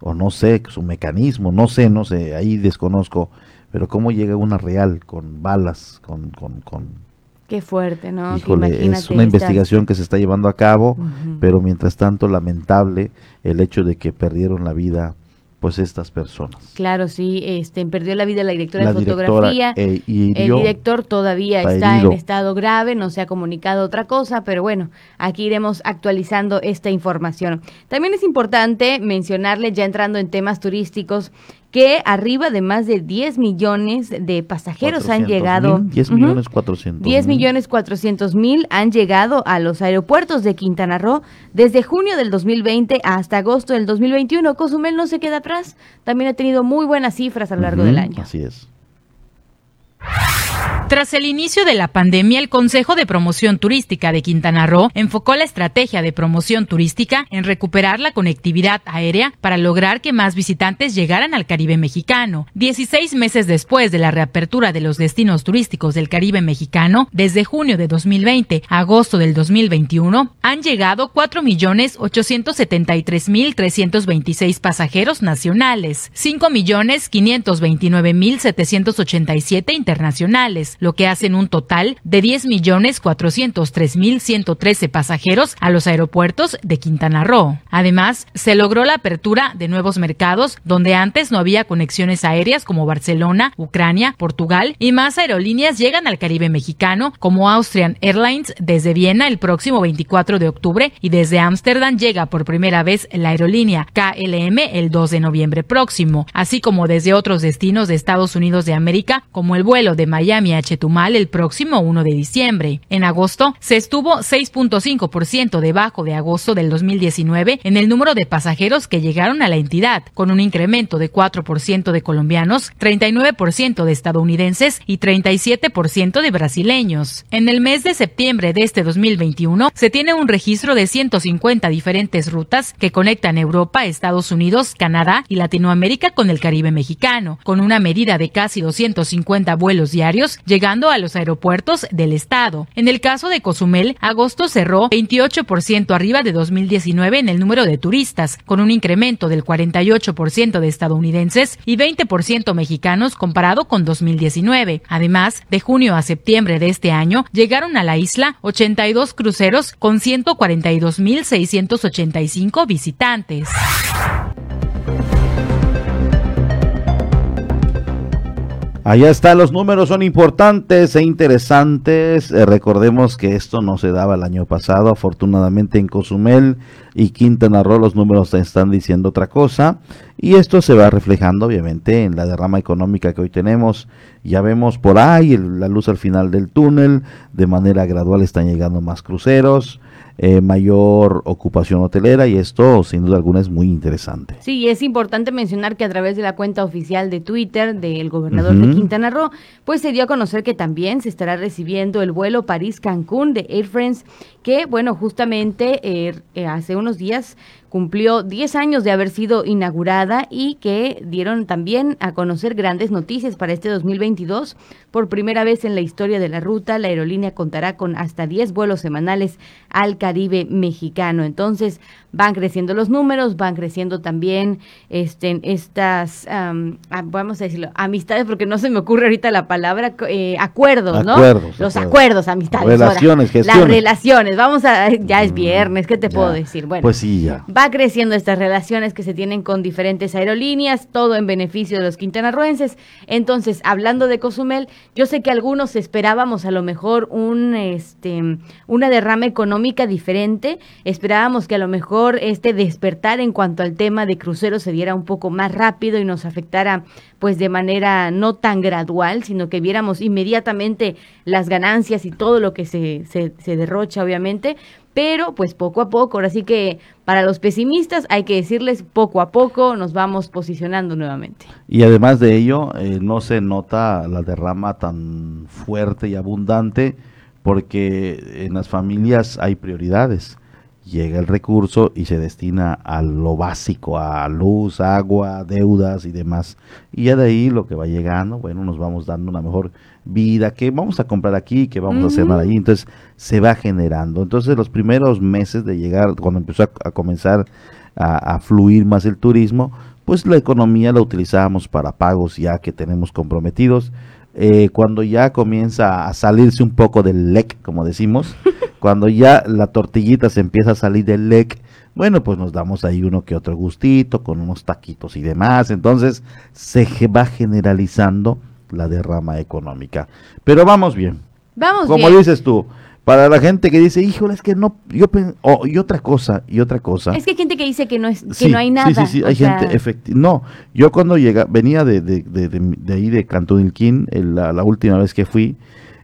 o no sé su mecanismo, no sé, no sé, ahí desconozco, pero cómo llega una real con balas, con con, con Qué fuerte, ¿no? es una investigación que se está llevando a cabo, pero mientras tanto lamentable el hecho de que perdieron la vida pues estas personas. Claro, sí, este perdió la vida la directora de fotografía. Eh, el director todavía está en estado grave, no se ha comunicado otra cosa, pero bueno, aquí iremos actualizando esta información. También es importante mencionarle, ya entrando en temas turísticos, que arriba de más de 10 millones de pasajeros han llegado. 10 millones 400 10 millones 400 mil han llegado a los aeropuertos de Quintana Roo desde junio del 2020 hasta agosto del 2021. Cozumel no se queda atrás, también ha tenido muy buenas cifras a lo largo del año. Así es. Tras el inicio de la pandemia, el Consejo de Promoción Turística de Quintana Roo enfocó la estrategia de promoción turística en recuperar la conectividad aérea para lograr que más visitantes llegaran al Caribe mexicano. Dieciséis meses después de la reapertura de los destinos turísticos del Caribe mexicano, desde junio de 2020 a agosto del 2021, han llegado 4.873.326 pasajeros nacionales, 5.529.787 internacionales, lo que hacen un total de 10.403.113 pasajeros a los aeropuertos de Quintana Roo. Además, se logró la apertura de nuevos mercados donde antes no había conexiones aéreas como Barcelona, Ucrania, Portugal y más aerolíneas llegan al Caribe mexicano como Austrian Airlines desde Viena el próximo 24 de octubre y desde Ámsterdam llega por primera vez la aerolínea KLM el 2 de noviembre próximo, así como desde otros destinos de Estados Unidos de América como el vuelo de Miami a Chetumal el próximo 1 de diciembre. En agosto se estuvo 6.5% debajo de agosto del 2019 en el número de pasajeros que llegaron a la entidad, con un incremento de 4% de colombianos, 39% de estadounidenses y 37% de brasileños. En el mes de septiembre de este 2021 se tiene un registro de 150 diferentes rutas que conectan Europa, Estados Unidos, Canadá y Latinoamérica con el Caribe mexicano, con una medida de casi 250 vuelos diarios a los aeropuertos del estado. En el caso de Cozumel, agosto cerró 28% arriba de 2019 en el número de turistas, con un incremento del 48% de estadounidenses y 20% mexicanos comparado con 2019. Además, de junio a septiembre de este año, llegaron a la isla 82 cruceros con 142.685 visitantes. Allá están los números, son importantes e interesantes. Eh, recordemos que esto no se daba el año pasado. Afortunadamente en Cozumel y Quintana Roo los números están diciendo otra cosa. Y esto se va reflejando obviamente en la derrama económica que hoy tenemos. Ya vemos por ahí la luz al final del túnel. De manera gradual están llegando más cruceros. Eh, mayor ocupación hotelera y esto sin duda alguna es muy interesante. Sí, es importante mencionar que a través de la cuenta oficial de Twitter del gobernador de Quintana Roo, pues se dio a conocer que también se estará recibiendo el vuelo París-Cancún de Air France, que bueno, justamente eh, eh, hace unos días cumplió 10 años de haber sido inaugurada y que dieron también a conocer grandes noticias para este 2022. Por primera vez en la historia de la ruta, la aerolínea contará con hasta 10 vuelos semanales al Caribe mexicano. Entonces, van creciendo los números, van creciendo también este, estas, vamos a decirlo, amistades, porque no se me ocurre ahorita la palabra, eh, acuerdos, ¿no? Los acuerdos, amistades. Relaciones, Las relaciones, vamos a, ya es viernes, ¿qué te puedo decir? Bueno, pues sí, ya va creciendo estas relaciones que se tienen con diferentes aerolíneas, todo en beneficio de los quintanarroenses. Entonces, hablando de Cozumel, yo sé que algunos esperábamos a lo mejor un, este, una derrama económica diferente, esperábamos que a lo mejor este despertar en cuanto al tema de cruceros se diera un poco más rápido y nos afectara pues de manera no tan gradual, sino que viéramos inmediatamente las ganancias y todo lo que se, se derrocha, obviamente, pero pues poco a poco, ahora sí que para los pesimistas hay que decirles poco a poco nos vamos posicionando nuevamente. Y además de ello, eh, no se nota la derrama tan fuerte y abundante porque en las familias hay prioridades. Llega el recurso y se destina a lo básico, a luz, agua, deudas y demás. Y ya de ahí lo que va llegando, bueno, nos vamos dando una mejor vida, que vamos a comprar aquí, que vamos a hacer nada ahí. Entonces se va generando. Entonces los primeros meses de llegar, cuando empezó a, comenzar a, fluir más el turismo, pues la economía la utilizábamos para pagos ya que tenemos comprometidos. Eh, cuando ya comienza a salirse un poco del lec, como decimos, [LAUGHS] cuando ya la tortillita se empieza a salir del lec, bueno, pues nos damos ahí uno que otro gustito, con unos taquitos y demás. Entonces se va generalizando la derrama económica. Pero vamos bien. Vamos Como dices tú, para la gente que dice, híjole, es que no, yo y otra cosa, y otra cosa. Es que hay gente que dice que no es, que no hay nada. Sí, sí, sí, hay gente, efectivamente. No, yo cuando llega, venía de, de, de, de, ahí de Cantón la, la, última vez que fui,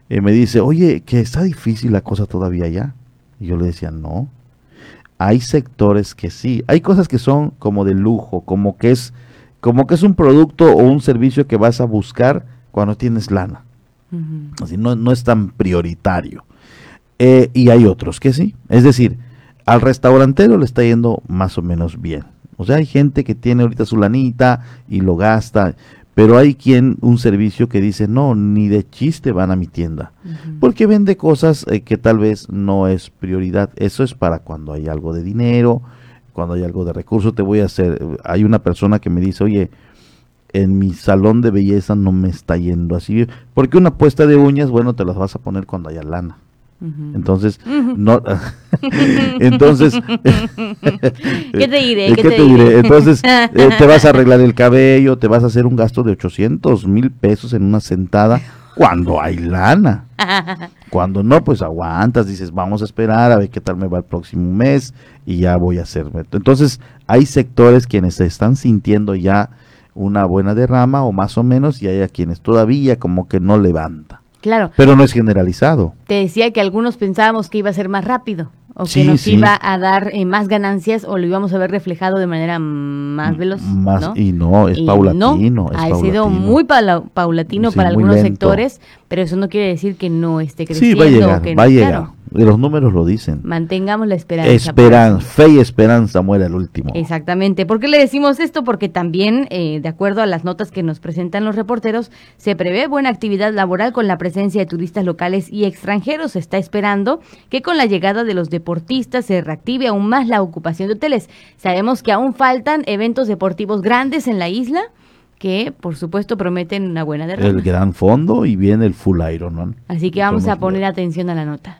eh, me dice, oye, que está difícil la cosa todavía ya. Y yo le decía, no. Hay sectores que sí, hay cosas que son como de lujo, como que es, como que es un producto o un servicio que vas a buscar cuando tienes lana. Así no, no es tan prioritario. Eh, y hay otros que sí. Es decir, al restaurantero le está yendo más o menos bien. O sea, hay gente que tiene ahorita su lanita y lo gasta, pero hay quien, un servicio que dice, no, ni de chiste van a mi tienda, porque vende cosas eh, que tal vez no es prioridad. Eso es para cuando hay algo de dinero, cuando hay algo de recurso, te voy a hacer, hay una persona que me dice, oye, en mi salón de belleza no me está yendo así. Porque una puesta de uñas, bueno, te las vas a poner cuando haya lana. Entonces, no. [LAUGHS] entonces. [LAUGHS] ¿Qué te diré? ¿Qué, te, diré? Entonces, [LAUGHS] eh, te vas a arreglar el cabello, te vas a hacer un gasto de 800 mil pesos en una sentada cuando hay lana. Cuando no, pues aguantas, dices, vamos a esperar a ver qué tal me va el próximo mes y ya voy a hacerme. Entonces, hay sectores quienes se están sintiendo ya una buena derrama o más o menos y hay a quienes todavía como que no levanta. Claro. Pero no es generalizado. Te decía que algunos pensábamos que iba a ser más rápido o que nos iba a dar eh, más ganancias o lo íbamos a ver reflejado de manera más veloz. Más, Y no, es paulatino. ha sido muy paulatino para algunos sectores, pero eso no quiere decir que no esté creciendo. Sí, va a llegar, va a llegar los números lo dicen. Mantengamos la esperanza. Esperanza, fe y esperanza muere al último. Exactamente. ¿Por qué le decimos esto? Porque también, eh, de acuerdo a las notas que nos presentan los reporteros, se prevé buena actividad laboral con la presencia de turistas locales y extranjeros. Se está esperando que con la llegada de los deportistas se reactive aún más la ocupación de hoteles. Sabemos que aún faltan eventos deportivos grandes en la isla que por supuesto prometen una buena derrota. El gran fondo y viene el full Ironman. Así que vamos a poner atención a la nota.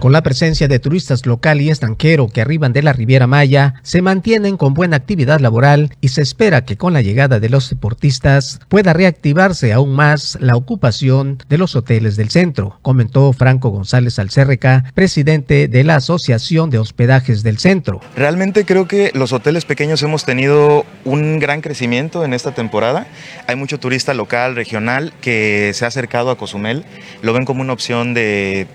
Con la presencia de turistas local y extranjero que arriban de la Riviera Maya, se mantienen con buena actividad laboral y se espera que con la llegada de los deportistas pueda reactivarse aún más la ocupación de los hoteles del centro, comentó Franco González Alcérreca, presidente de la Asociación de Hospedajes del Centro. Realmente creo que los hoteles pequeños hemos tenido un gran crecimiento en esta temporada. Hay mucho turista local, regional, que se ha acercado a Cozumel, lo ven como una opción de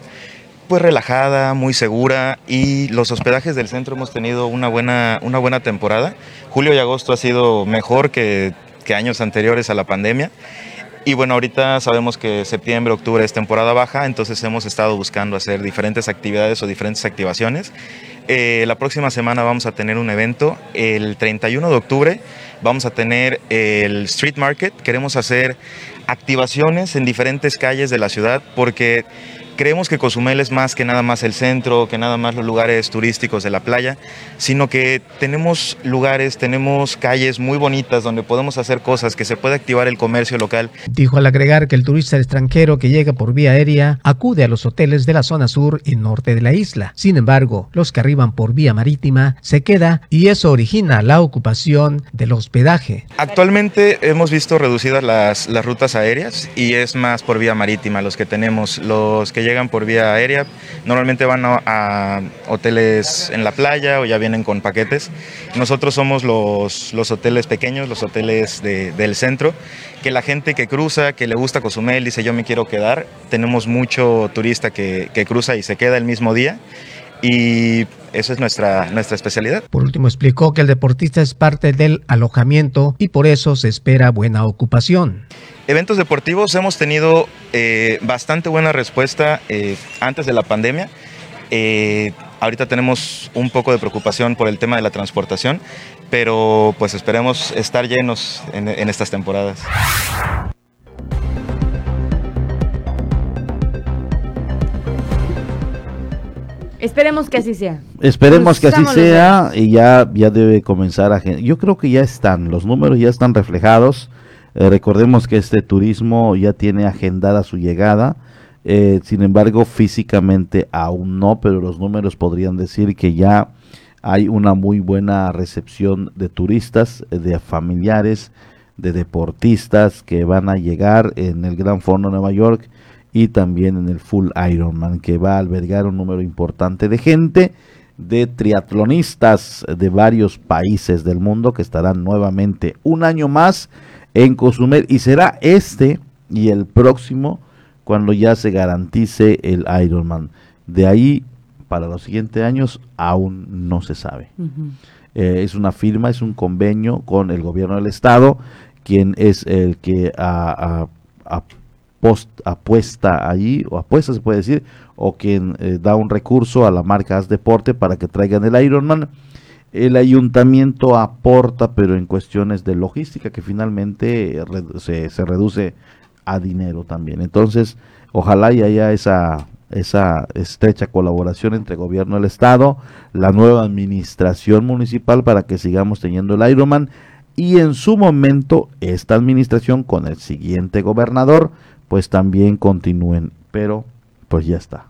pues relajada, muy segura y los hospedajes del centro hemos tenido una buena, una buena temporada. Julio y agosto ha sido mejor que, que años anteriores a la pandemia. Y bueno, ahorita sabemos que septiembre, octubre es temporada baja, entonces hemos estado buscando hacer diferentes actividades o diferentes activaciones. Eh, la próxima semana vamos a tener un evento, el 31 de octubre vamos a tener el Street Market, queremos hacer activaciones en diferentes calles de la ciudad porque creemos que Cozumel es más que nada más el centro, que nada más los lugares turísticos de la playa, sino que tenemos lugares, tenemos calles muy bonitas donde podemos hacer cosas, que se puede activar el comercio local. Dijo al agregar que el turista extranjero que llega por vía aérea acude a los hoteles de la zona sur y norte de la isla. Sin embargo, los que arriban por vía marítima se queda y eso origina la ocupación del hospedaje. Actualmente hemos visto reducidas las, las rutas aéreas y es más por vía marítima los que tenemos, los que llegan por vía aérea, normalmente van a, hoteles en la playa o ya vienen con paquetes. Nosotros somos los, los hoteles pequeños, los hoteles del centro, que la gente que cruza, que le gusta Cozumel, dice yo me quiero quedar. Tenemos mucho turista que, que cruza y se queda el mismo día y eso es nuestra, nuestra especialidad. Por último, explicó que el deportista es parte del alojamiento y por eso se espera buena ocupación. Eventos deportivos hemos tenido eh, bastante buena respuesta eh, antes de la pandemia. Eh, ahorita tenemos un poco de preocupación por el tema de la transportación, pero pues esperemos estar llenos en, en estas temporadas. Esperemos que así sea. Esperemos que así sea y ya, ya debe comenzar a... Yo creo que ya están, los números ya están reflejados. Eh, recordemos que este turismo ya tiene agendada su llegada. Eh, sin embargo, físicamente aún no, pero los números podrían decir que ya hay una muy buena recepción de turistas, de familiares, de deportistas que van a llegar en el Gran Fondo de Nueva York y también en el Full Ironman, que va a albergar un número importante de gente, de triatlonistas de varios países del mundo que estarán nuevamente un año más en Cozumel y será este y el próximo cuando ya se garantice el Ironman. De ahí para los siguientes años aún no se sabe. Eh, es una firma, es un convenio con el gobierno del estado, quien es el que a, a post, apuesta allí, o apuesta se puede decir, o quien eh, da un recurso a la marca As Deporte para que traigan el Ironman. El ayuntamiento aporta, pero en cuestiones de logística, que finalmente se, se, reduce a dinero también. Entonces, ojalá y haya esa, esa estrecha colaboración entre gobierno del Estado, la nueva administración municipal para que sigamos teniendo el Ironman y en su momento esta administración con el siguiente gobernador pues también continúen, pero pues ya está,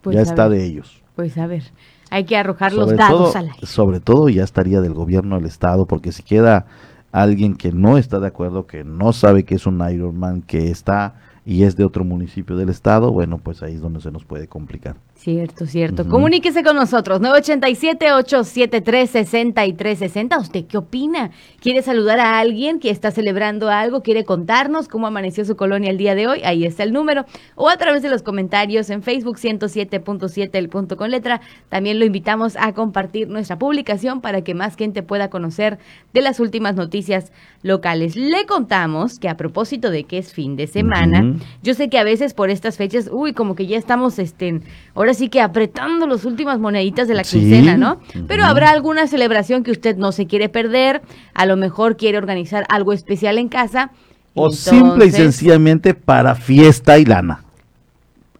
Pues ya está ver. de ellos. Pues a ver, hay que arrojar los dados todo, al aire. sobre todo ya estaría del gobierno del estado, porque si queda alguien que no está de acuerdo, que no sabe que es un Ironman, que está y es de otro municipio del estado, bueno, pues ahí es donde se nos puede complicar. Cierto, cierto. Comuníquese con nosotros, 987-873-6360. ¿Usted qué opina? ¿Quiere saludar a alguien que está celebrando algo? ¿Quiere contarnos cómo amaneció su colonia el día de hoy? Ahí está el número. O a través de los comentarios en Facebook 107.7 el punto con letra. También lo invitamos a compartir nuestra publicación para que más gente pueda conocer de las últimas noticias locales. Le contamos que a propósito de que es fin de semana, yo sé que a veces por estas fechas, uy, como que ya estamos, este, ahora sí que apretando las últimas moneditas de la Sí. quincena, ¿no? Pero habrá alguna celebración que usted no se quiere perder, a lo mejor quiere organizar algo especial en casa. O simple y sencillamente para fiesta y lana.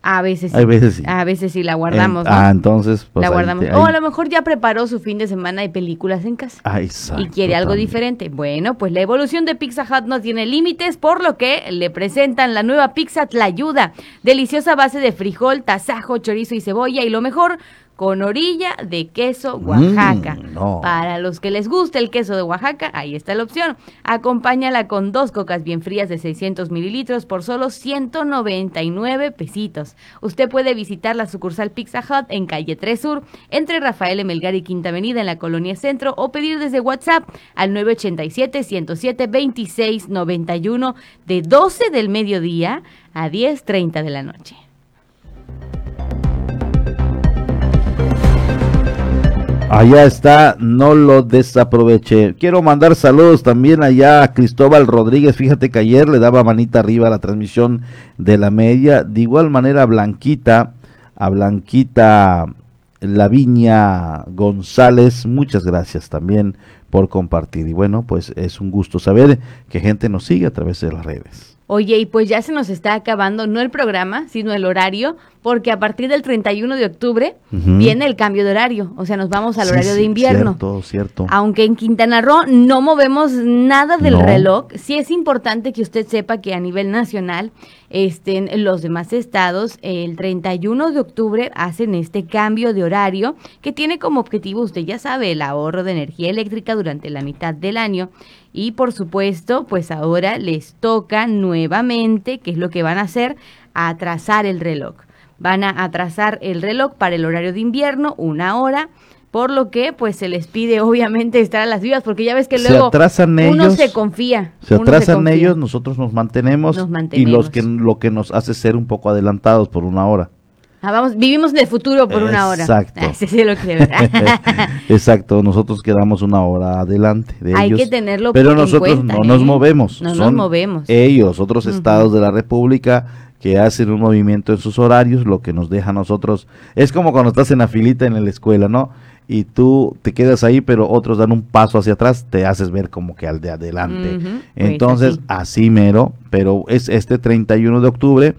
A veces sí. Hay veces sí. A veces sí la guardamos, En- ¿no? Ah, entonces, pues la guardamos. te- O a lo mejor ya preparó su fin de semana de películas en casa. Ah, y exacto, quiere algo también. diferente. Bueno, pues la evolución de Pizza Hut no tiene límites, por lo que le presentan la nueva pizza Tlayuda, deliciosa base de frijol, tasajo, chorizo y cebolla y lo mejor con orilla de queso Oaxaca. Mm, no. Para los que les guste el queso de Oaxaca, ahí está la opción. Acompáñala con dos cocas bien frías de 600 mililitros por solo 199 pesitos. Usted puede visitar la sucursal Pizza Hut en calle 3 Sur, entre Rafael Emelgar y Quinta Avenida en la Colonia Centro, o pedir desde WhatsApp al 987-107-2691 de 12 del mediodía a 10.30 de la noche. Allá está, no lo desaproveche. Quiero mandar saludos también allá a Cristóbal Rodríguez. Fíjate que ayer le daba manita arriba a la transmisión de la media. De igual manera a Blanquita, a Blanquita Laviña González. Muchas gracias también por compartir. Y bueno, pues es un gusto saber que gente nos sigue a través de las redes. Oye, y pues ya se nos está acabando no el programa, sino el horario, porque a partir del 31 de octubre viene el cambio de horario, o sea, nos vamos al Sí, horario de invierno. Cierto, cierto. Aunque en Quintana Roo no movemos nada del No. reloj, sí es importante que usted sepa que a nivel nacional, en los demás estados, el 31 de octubre hacen este cambio de horario que tiene como objetivo, usted ya sabe, el ahorro de energía eléctrica durante la mitad del año. Y por supuesto, pues ahora les toca nuevamente, que es lo que van a hacer, atrasar el reloj. Van a atrasar el reloj para el horario de invierno, una hora, por lo que pues se les pide [LAUGHS] obviamente estar a las vivas, porque ya ves que Se luego uno se confía. Se atrasan confía. ellos, nosotros nos mantenemos, Nos y los que lo que nos hace ser un poco adelantados por una hora. Ah, vamos, vivimos el futuro por una hora. Exacto. Ah, sí, sí lo creo. [LAUGHS] Exacto, nosotros quedamos una hora adelante de Hay ellos. que tenerlo Pero en nosotros cuenta, no ¿eh? nos movemos. No nos movemos. Ellos, otros estados de la República que hacen un movimiento en sus horarios, lo que nos deja a nosotros es como cuando estás en la filita en la escuela, ¿no? Y tú te quedas ahí, pero otros dan un paso hacia atrás, te haces ver como que al de adelante. Pues Entonces, así mero, pero es este 31 de octubre,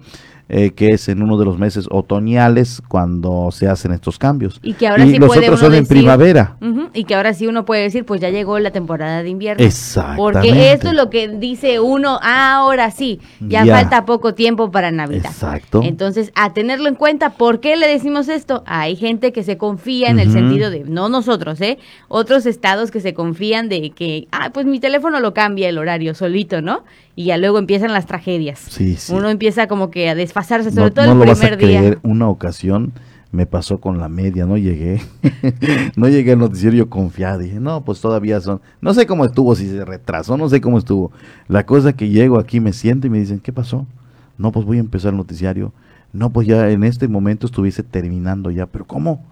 eh, que es en uno de los meses otoñales cuando se hacen estos cambios. Y que ahora y sí los puede otros uno son en primavera. Y que ahora sí uno puede decir, pues ya llegó la temporada de invierno. Exactamente. Porque esto es lo que dice uno, ah, ahora sí, ya, Ya. falta poco tiempo para Navidad. Exacto. Entonces, a tenerlo en cuenta, ¿por qué le decimos esto? Hay gente que se confía en el sentido de, no nosotros, ¿eh? Otros estados que se confían de que, ah, pues mi teléfono lo cambia el horario solito, ¿no? Y ya luego empiezan las tragedias. Sí, sí. Uno empieza como que a desfasarse, sobre no, todo no el lo vas a primer día. creer, una ocasión me pasó con la media, no llegué, [LAUGHS] no llegué al noticiero confiado, dije, no, pues todavía son, no sé cómo estuvo, si se retrasó, no sé cómo estuvo, la cosa que llego aquí, me siento y me dicen, ¿qué pasó? No, pues voy a empezar el noticiario, no, pues ya en este momento estuviese terminando ya, pero ¿cómo?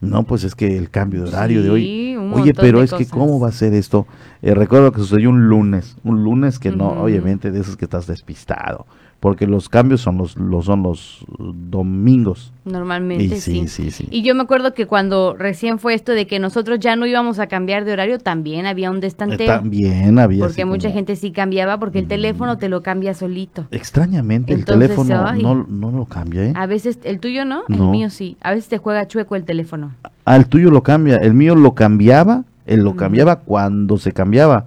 No, pues es que el cambio de horario de hoy. Un Oye, pero de es que. ¿cómo va a ser esto? Eh, recuerdo que sucedió un lunes, un lunes que no, obviamente de esos que estás despistado, porque los cambios son los, los son los domingos. Normalmente Y sí, sí, sí, sí. Y yo me acuerdo que cuando recién fue esto de que nosotros ya no íbamos a cambiar de horario, también había un Eh, destanteo. También había porque mucha como- gente sí cambiaba porque el teléfono te lo cambia solito. Extrañamente Entonces, el teléfono ay. no, no lo cambia, ¿eh? A veces el tuyo no, el No. mío sí. A veces te juega chueco el teléfono. Al tuyo lo cambia, el mío lo cambiaba, él lo cambiaba cuando se cambiaba.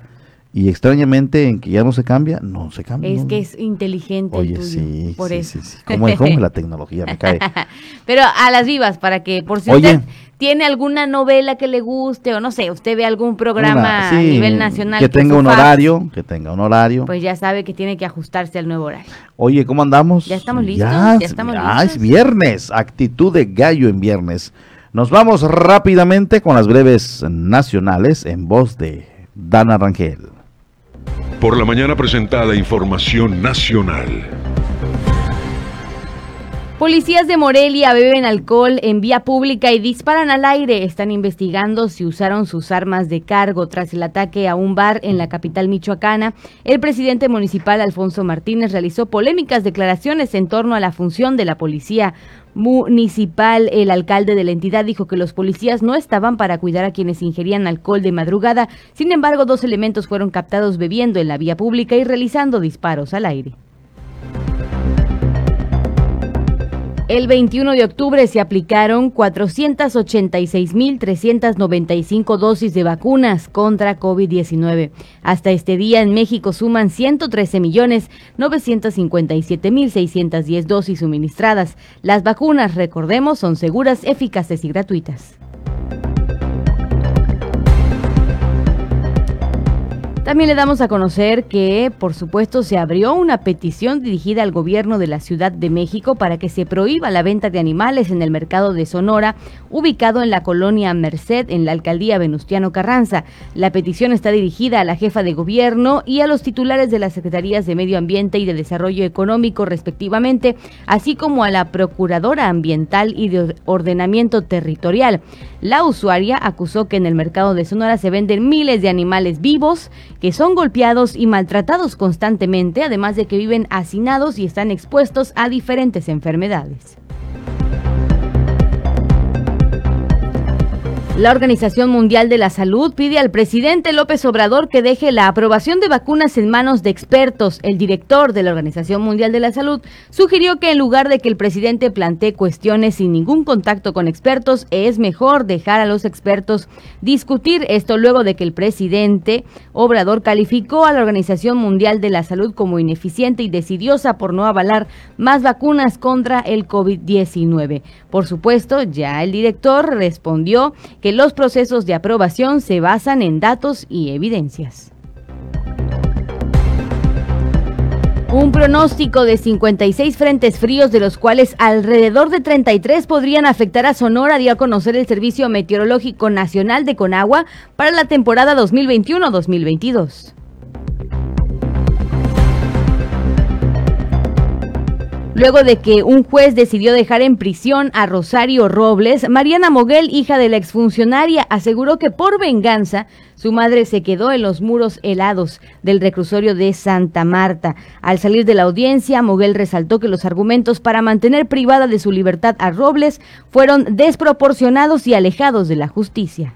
Y extrañamente en que ya no se cambia, no se cambia. Es que es inteligente. Oye, sí, por eso. Sí, Como, [LAUGHS] la tecnología me cae. [LAUGHS] Pero a las vivas, para que por si usted tiene alguna novela que le guste o no sé, usted ve algún programa a nivel nacional. Que tenga un horario, que tenga un horario. Pues ya sabe que tiene que ajustarse al nuevo horario. Oye, ¿cómo andamos? Ya estamos listos. Ya, estamos ya es viernes, actitud de gallo en viernes. Nos vamos rápidamente con las breves nacionales en voz de Dana Rangel. Por la mañana presentada información nacional. Policías de Morelia beben alcohol en vía pública y disparan al aire. Están investigando si usaron sus armas de cargo tras el ataque a un bar en la capital michoacana. El presidente municipal Alfonso Martínez realizó polémicas declaraciones en torno a la función de la policía municipal, el alcalde de la entidad dijo que los policías no estaban para cuidar a quienes ingerían alcohol de madrugada. Sin embargo, dos elementos fueron captados bebiendo en la vía pública y realizando disparos al aire. El 21 de octubre se aplicaron 486.395 dosis de vacunas contra COVID-19. Hasta este día en México suman 113.957.610 dosis suministradas. Las vacunas, recordemos, son seguras, eficaces y gratuitas. También le damos a conocer que, por supuesto, se abrió una petición dirigida al gobierno de la Ciudad de México para que se prohíba la venta de animales en el mercado de Sonora, ubicado en la colonia Merced, en la alcaldía Venustiano Carranza. La petición está dirigida a la jefa de gobierno y a los titulares de las Secretarías de Medio Ambiente y de Desarrollo Económico, respectivamente, así como a la Procuradora Ambiental y de Ordenamiento Territorial. La usuaria acusó que en el mercado de Sonora se venden miles de animales vivos que son golpeados y maltratados constantemente, además de que viven hacinados y están expuestos a diferentes enfermedades. La Organización Mundial de la Salud pide al presidente López Obrador que deje la aprobación de vacunas en manos de expertos. El director de la Organización Mundial de la Salud sugirió que en lugar de que el presidente plantee cuestiones sin ningún contacto con expertos, es mejor dejar a los expertos discutir esto luego de que el presidente Obrador calificó a la Organización Mundial de la Salud como ineficiente y decidiosa por no avalar más vacunas contra el COVID-19. Por supuesto, ya el director respondió que los procesos de aprobación se basan en datos y evidencias. Un pronóstico de 56 frentes fríos, de los cuales alrededor de 33 podrían afectar a Sonora, dio a conocer el Servicio Meteorológico Nacional de Conagua para la temporada 2021-2022. Luego de que un juez decidió dejar en prisión a Rosario Robles, Mariana Moguel, hija de la exfuncionaria, aseguró que por venganza su madre se quedó en los muros helados del reclusorio de Santa Marta. Al salir de la audiencia, Moguel resaltó que los argumentos para mantener privada de su libertad a Robles fueron desproporcionados y alejados de la justicia.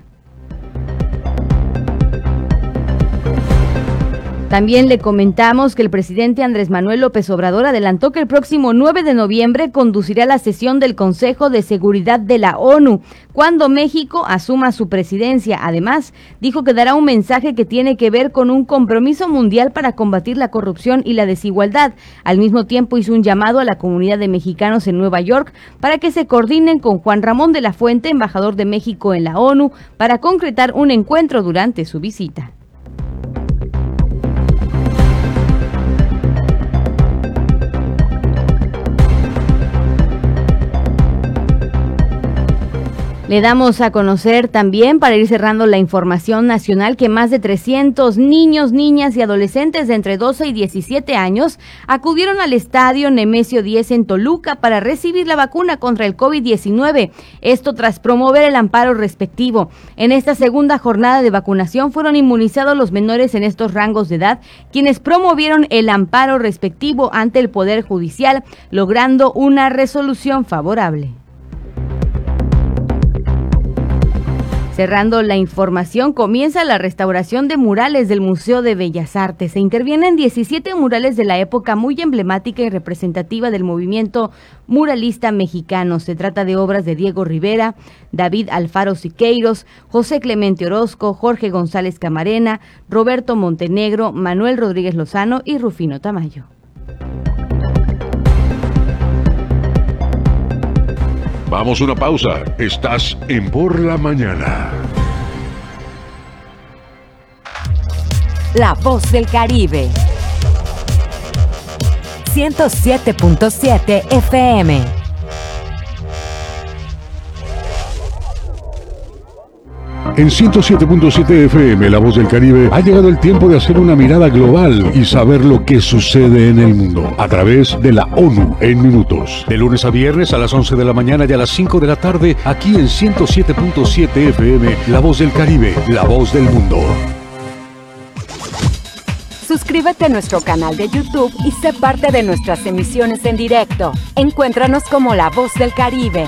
También le comentamos que el presidente Andrés Manuel López Obrador adelantó que el próximo 9 de noviembre conducirá la sesión del Consejo de Seguridad de la ONU cuando México asuma su presidencia. Además, dijo que dará un mensaje que tiene que ver con un compromiso mundial para combatir la corrupción y la desigualdad. Al mismo tiempo hizo un llamado a la comunidad de mexicanos en Nueva York para que se coordinen con Juan Ramón de la Fuente, embajador de México en la ONU, para concretar un encuentro durante su visita. Le damos a conocer también, para ir cerrando la información nacional, que más de 300 niños, niñas y adolescentes de entre 12 y 17 años acudieron al estadio Nemesio 10 en Toluca para recibir la vacuna contra el COVID-19. Esto tras promover el amparo respectivo. En esta segunda jornada de vacunación fueron inmunizados los menores en estos rangos de edad, quienes promovieron el amparo respectivo ante el Poder Judicial, logrando una resolución favorable. Cerrando la información, comienza la restauración de murales del Museo de Bellas Artes. Se intervienen 17 murales de la época muy emblemática y representativa del movimiento muralista mexicano. Se trata de obras de Diego Rivera, David Alfaro Siqueiros, José Clemente Orozco, Jorge González Camarena, Roberto Montenegro, Manuel Rodríguez Lozano y Rufino Tamayo. Vamos a una pausa. Estás en Por la Mañana. La voz del Caribe. 107.7 FM. En 107.7 FM, La Voz del Caribe, ha llegado el tiempo de hacer una mirada global y saber lo que sucede en el mundo a través de la ONU en minutos. De lunes a viernes a las 11 de la mañana y a las 5 de la tarde, aquí en 107.7 FM, La Voz del Caribe, La Voz del Mundo. Suscríbete a nuestro canal de YouTube y sé parte de nuestras emisiones en directo. Encuéntranos como La Voz del Caribe.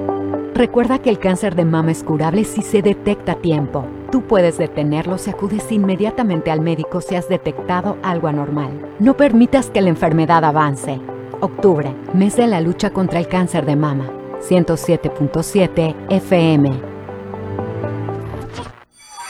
Recuerda que el cáncer de mama es curable si se detecta a tiempo. Tú puedes detenerlo si acudes inmediatamente al médico si has detectado algo anormal. No permitas que la enfermedad avance. Octubre, mes de la lucha contra el cáncer de mama. 107.7 FM.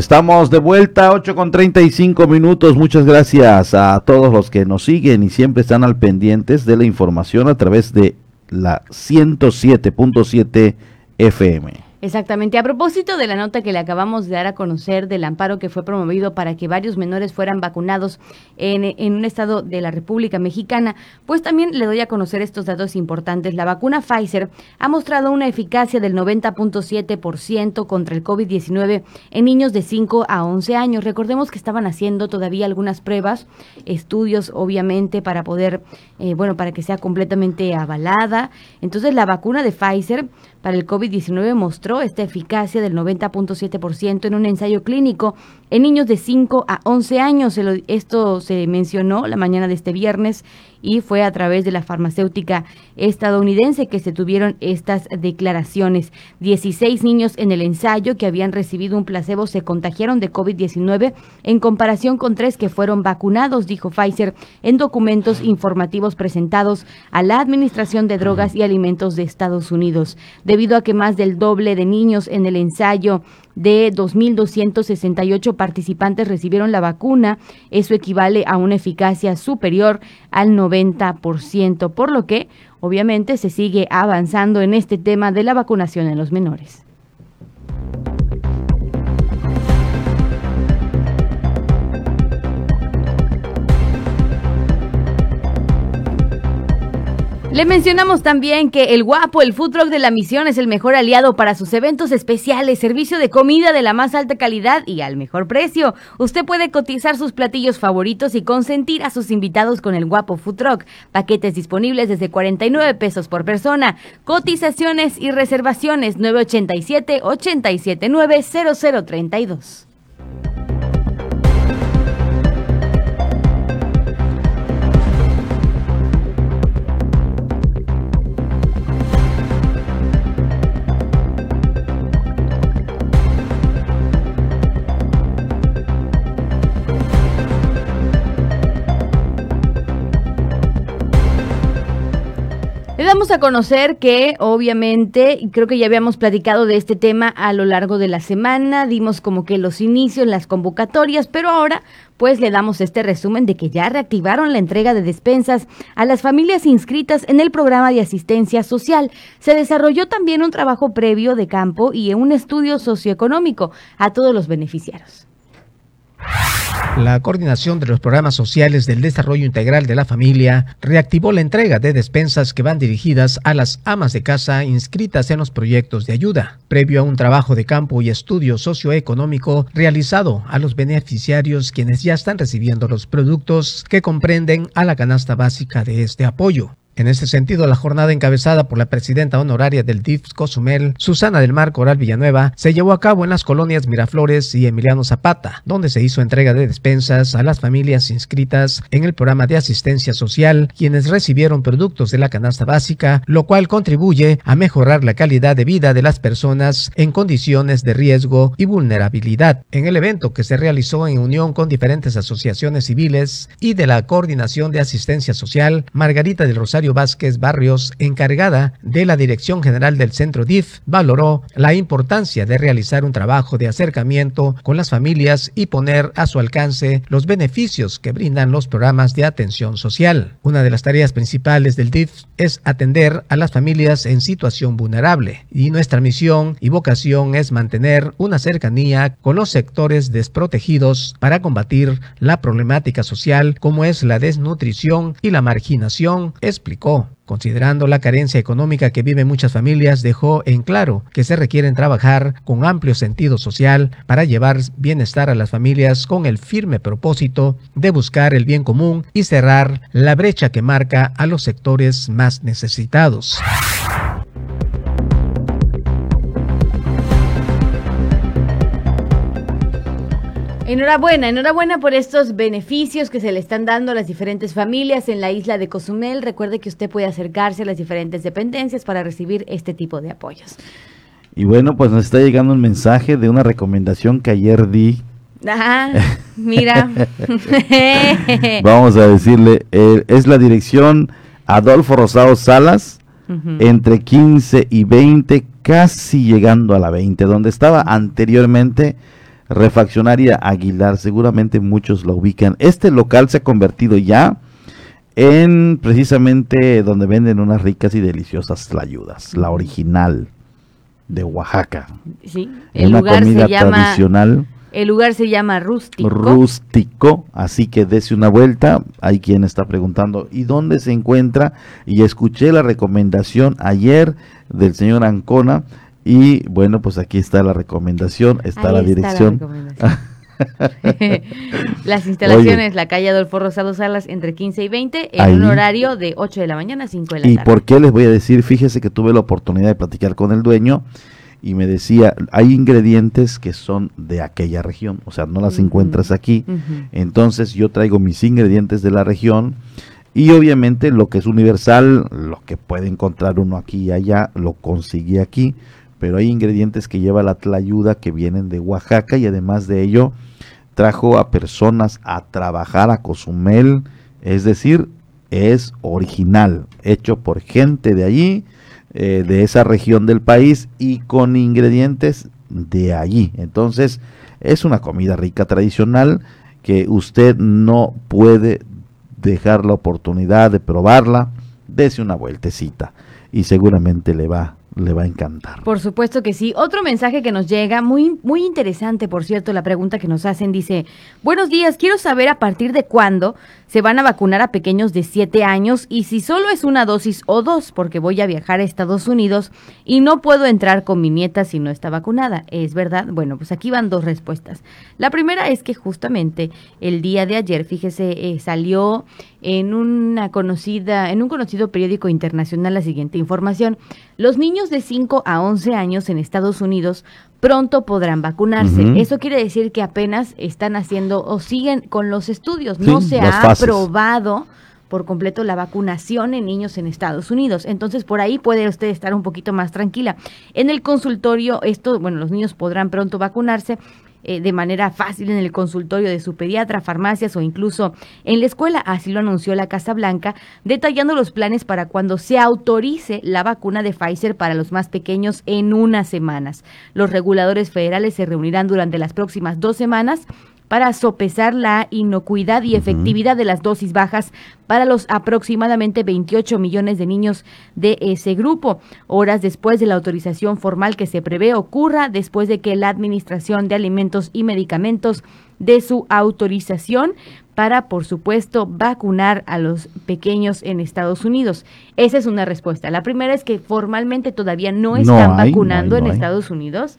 Estamos de vuelta, 8 con 35 minutos. Muchas gracias a todos los que nos siguen y siempre están al pendientes de la información a través de la 107.7 FM. Exactamente. A propósito de la nota que le acabamos de dar a conocer del amparo que fue promovido para que varios menores fueran vacunados en, en, un estado de la República Mexicana, pues también le doy a conocer estos datos importantes. La vacuna Pfizer ha mostrado una eficacia del 90.7% contra el COVID-19 en niños de 5 a 11 años. Recordemos que estaban haciendo todavía algunas pruebas, estudios, obviamente, para poder, eh, bueno, para que sea completamente avalada. Entonces, la vacuna de Pfizer para el COVID-19 mostró esta eficacia del 90.7% en un ensayo clínico en niños de 5 a 11 años. Esto se mencionó la mañana de este viernes y fue a través de la farmacéutica estadounidense que se tuvieron estas declaraciones. 16 niños en el ensayo que habían recibido un placebo se contagiaron de COVID-19 en comparación con tres que fueron vacunados, dijo Pfizer en documentos informativos presentados a la Administración de Drogas y Alimentos de Estados Unidos. Debido a que más del doble de niños en el ensayo de 2.268 participantes recibieron la vacuna. Eso equivale a una eficacia superior al 90%, por lo que obviamente se sigue avanzando en este tema de la vacunación en los menores. Le mencionamos también que el guapo, el food truck de la misión es el mejor aliado para sus eventos especiales, servicio de comida de la más alta calidad y al mejor precio. Usted puede cotizar sus platillos favoritos y consentir a sus invitados con el guapo food truck. Paquetes disponibles desde 49 pesos por persona. Cotizaciones y reservaciones 987 879 0032. A conocer que obviamente, creo que ya habíamos platicado de este tema a lo largo de la semana, dimos como que los inicios, las convocatorias, pero ahora pues le damos este resumen de que ya reactivaron la entrega de despensas a las familias inscritas en el programa de asistencia social. Se desarrolló también un trabajo previo de campo y un estudio socioeconómico a todos los beneficiarios. La coordinación de los programas sociales del desarrollo integral de la familia reactivó la entrega de despensas que van dirigidas a las amas de casa inscritas en los proyectos de ayuda, previo a un trabajo de campo y estudio socioeconómico realizado a los beneficiarios quienes ya están recibiendo los productos que comprenden a la canasta básica de este apoyo. En ese sentido, la jornada encabezada por la presidenta honoraria del DIF Cozumel, Susana del Mar Coral Villanueva, se llevó a cabo en las colonias Miraflores y Emiliano Zapata, donde se hizo entrega de despensas a las familias inscritas en el programa de asistencia social, quienes recibieron productos de la canasta básica, lo cual contribuye a mejorar la calidad de vida de las personas en condiciones de riesgo y vulnerabilidad. En el evento que se realizó en unión con diferentes asociaciones civiles y de la Coordinación de Asistencia Social, Margarita del Rosario Vázquez Barrios, encargada de la Dirección General del Centro DIF, valoró la importancia de realizar un trabajo de acercamiento con las familias y poner a su alcance los beneficios que brindan los programas de atención social. Una de las tareas principales del DIF es atender a las familias en situación vulnerable y nuestra misión y vocación es mantener una cercanía con los sectores desprotegidos para combatir la problemática social como es la desnutrición y la marginación, Considerando la carencia económica que viven muchas familias, dejó en claro que se requieren trabajar con amplio sentido social para llevar bienestar a las familias con el firme propósito de buscar el bien común y cerrar la brecha que marca a los sectores más necesitados. Enhorabuena, enhorabuena por estos beneficios que se le están dando a las diferentes familias en la isla de Cozumel. Recuerde que usted puede acercarse a las diferentes dependencias para recibir este tipo de apoyos. Y bueno, pues nos está llegando un mensaje de una recomendación que ayer di. Ajá, [LAUGHS] mira. [LAUGHS] Vamos a decirle, eh, es la dirección Adolfo Rosado Salas, entre 15 y 20, casi llegando a la 20, donde estaba anteriormente Refaccionaria Aguilar, seguramente muchos lo ubican. Este local se ha convertido ya en precisamente donde venden unas ricas y deliciosas tlayudas, la original de Oaxaca. Sí, el lugar se llama, tradicional. El lugar se llama Rústico. Rústico, así que dese una vuelta. Hay quien está preguntando, ¿y dónde se encuentra? Y escuché la recomendación ayer del señor Ancona y bueno, pues aquí está la recomendación, está la dirección. [LAUGHS] Las instalaciones, la calle Adolfo Rosado Salas, entre 15 y 20, en un horario de 8 de la mañana a 5 de la tarde. ¿Y por qué les voy a decir? Fíjese que tuve la oportunidad de platicar con el dueño y me decía, hay ingredientes que son de aquella región, o sea, no las encuentras aquí. Entonces yo traigo mis ingredientes de la región y obviamente lo que es universal, lo que puede encontrar uno aquí y allá, lo consigue aquí pero hay ingredientes que lleva la tlayuda que vienen de Oaxaca y además de ello trajo a personas a trabajar a Cozumel, es decir, es original, hecho por gente de allí, eh, de esa región del país y con ingredientes de allí. Entonces, es una comida rica tradicional que usted no puede dejar la oportunidad de probarla. Dese una vueltecita y seguramente le va le va a encantar. Por supuesto que sí. Otro mensaje que nos llega, muy, muy interesante, por cierto, la pregunta que nos hacen dice, buenos días, quiero saber a partir de cuándo se van a vacunar a pequeños de 7 años y si solo es una dosis o dos, porque voy a viajar a Estados Unidos y no puedo entrar con mi nieta si no está vacunada. ¿Es verdad? Bueno, pues aquí van dos respuestas. La primera es que justamente el día de ayer, fíjese, eh, salió en una conocida, en un conocido periódico internacional la siguiente información. Los niños de 5 a 11 años en Estados Unidos pronto podrán vacunarse. Eso quiere decir que apenas están haciendo o siguen con los estudios. no se ha aprobado por completo la vacunación en niños en Estados Unidos. Entonces, por ahí puede usted estar un poquito más tranquila. En el consultorio, esto, bueno, los niños podrán pronto vacunarse. Eh, de manera fácil en el consultorio de su pediatra, farmacias o incluso en la escuela. Así lo anunció la Casa Blanca, detallando los planes para cuando se autorice la vacuna de Pfizer para los más pequeños en unas semanas. Los reguladores federales se reunirán durante las próximas dos semanas para sopesar la inocuidad y efectividad de las dosis bajas para los aproximadamente 28 millones de niños de ese grupo, horas después de la autorización formal que se prevé ocurra después de que la Administración de Alimentos y Medicamentos dé su autorización para, por supuesto, vacunar a los pequeños en Estados Unidos. Esa es una respuesta. La primera es que formalmente todavía no están vacunando en Estados Unidos.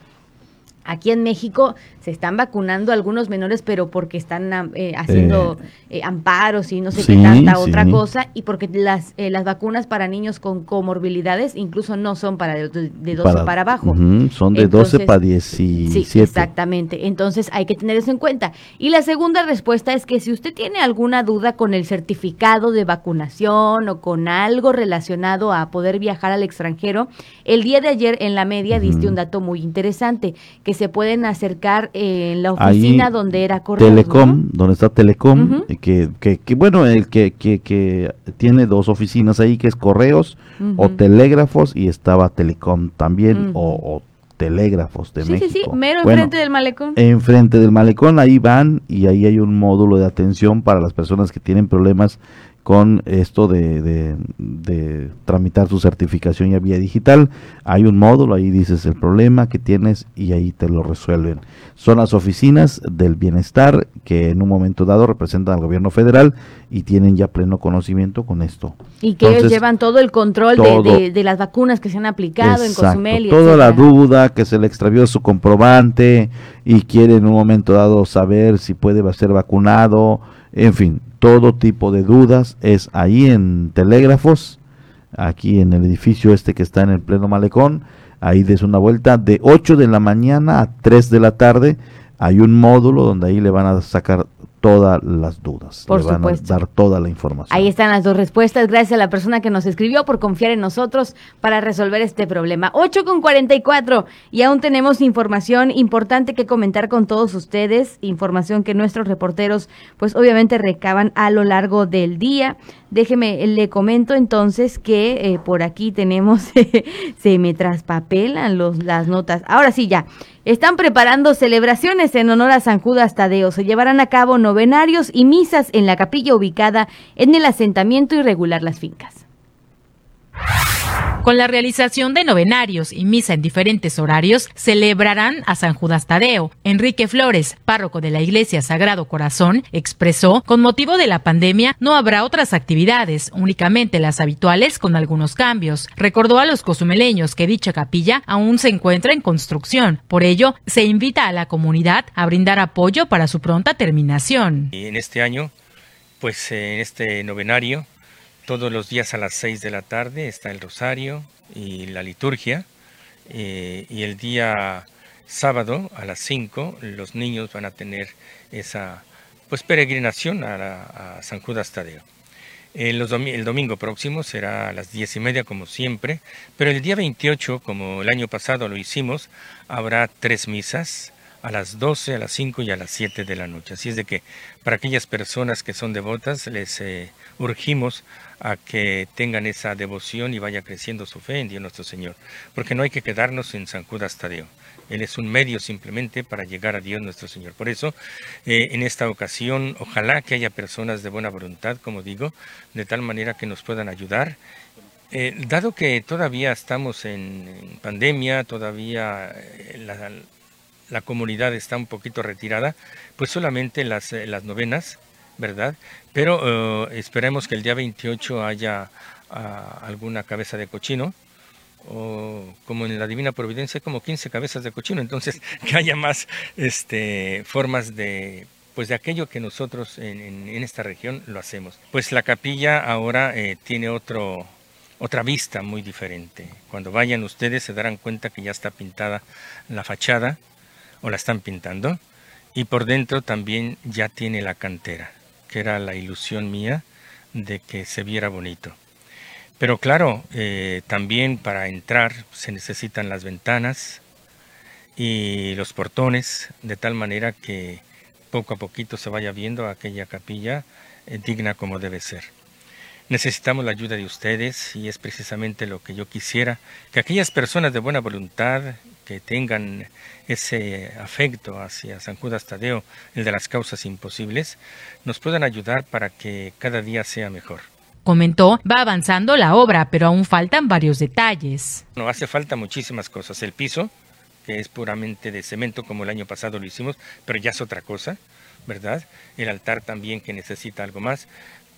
Aquí en México se están vacunando algunos menores, pero porque están eh, haciendo eh, amparos y no sé qué tanta otra cosa, y porque las, eh, las vacunas para niños con comorbilidades incluso no son para de, 12 para, abajo. son de 12 para 17. Sí, exactamente. Entonces hay que tener eso en cuenta. Y la segunda respuesta es que si usted tiene alguna duda con el certificado de vacunación o con algo relacionado a poder viajar al extranjero, el día de ayer en la media diste un dato muy interesante, que se pueden acercar en la oficina donde era Correos. Telecom, donde está Telecom, que, que, bueno, el que, que, que, tiene dos oficinas ahí, que es Correos o Telégrafos, y estaba Telecom también, o, Telégrafos de México. Sí, sí, mero enfrente del malecón. Enfrente del malecón, ahí van y ahí hay un módulo de atención para las personas que tienen problemas con esto de, de, tramitar su certificación ya vía digital. Hay un módulo, ahí dices el problema que tienes y ahí te lo resuelven. Son las oficinas del bienestar que en un momento dado representan al gobierno federal y tienen ya pleno conocimiento con esto. Y que ellos llevan todo el control de, de, las vacunas que se han aplicado en Cozumel. toda la duda, que se le extravió su comprobante y quiere en un momento dado saber si puede ser vacunado, en fin, todo tipo de dudas es ahí en Telégrafos, aquí en el edificio este que está en el pleno malecón, ahí des una vuelta de 8 de la mañana a 3 de la tarde, hay un módulo donde ahí le van a sacar todas las dudas. Por Le van a dar toda la información. Ahí están las dos respuestas. Gracias a la persona que nos escribió por confiar en nosotros para resolver este problema. 8 con 44 y aún tenemos información importante que comentar con todos ustedes. Información que nuestros reporteros pues obviamente recaban a lo largo del día. Déjeme, le comento entonces que eh, por aquí tenemos, [LAUGHS] se me traspapelan los, las notas. Ahora sí, ya. Están preparando celebraciones en honor a San Judas Tadeo. Se llevarán a cabo novenarios y misas en la capilla ubicada en el asentamiento irregular Las Fincas. Con la realización de novenarios y misa en diferentes horarios, celebrarán a San Judas Tadeo. Enrique Flores, párroco de la Iglesia Sagrado Corazón, expresó, con motivo de la pandemia no habrá otras actividades, únicamente las habituales con algunos cambios. Recordó a los cozumeleños que dicha capilla aún se encuentra en construcción. Por ello, se invita a la comunidad a brindar apoyo para su pronta terminación. En este año, pues en este novenario, todos los días a las 6 de la tarde está el rosario y la liturgia. Eh, y el día sábado a las 5 los niños van a tener esa pues peregrinación a, San Judas Tadeo. El, el, domingo próximo será a las 10 y media como siempre, pero el día 28, como el año pasado lo hicimos, habrá tres misas a las 12, a las 5 y a las 7 de la noche. Así es de que para aquellas personas que son devotas les eh, urgimos a que tengan esa devoción y vaya creciendo su fe en Dios nuestro Señor, porque no hay que quedarnos en San Judas Tadeo. Él es un medio simplemente para llegar a Dios nuestro Señor. Por eso, eh, en esta ocasión, ojalá que haya personas de buena voluntad, como digo, de tal manera que nos puedan ayudar. Eh, dado que todavía estamos en, pandemia, todavía la, la comunidad está un poquito retirada, pues solamente las, eh, las novenas, ¿verdad? Pero eh, esperemos que el día 28 haya ah, alguna cabeza de cochino, o como en la Divina Providencia, como 15 cabezas de cochino, entonces [LAUGHS] que haya más este, formas de pues de aquello que nosotros en, esta región lo hacemos. Pues la capilla ahora eh, tiene otro, otra vista muy diferente. Cuando vayan ustedes se darán cuenta que ya está pintada la fachada, o la están pintando. Y por dentro también ya tiene la cantera, que era la ilusión mía de que se viera bonito. Pero claro, eh, también para entrar se necesitan las ventanas y los portones, de tal manera que poco a poquito se vaya viendo aquella capilla eh, digna como debe ser. Necesitamos la ayuda de ustedes y es precisamente lo que yo quisiera, que aquellas personas de buena voluntad que tengan ese afecto hacia San Judas Tadeo, el de las causas imposibles, nos puedan ayudar para que cada día sea mejor. Comentó, va avanzando la obra, pero aún faltan varios detalles. No, hace falta muchísimas cosas. El piso, que es puramente de cemento como el año pasado lo hicimos, pero ya es otra cosa, ¿verdad? El altar también que necesita algo más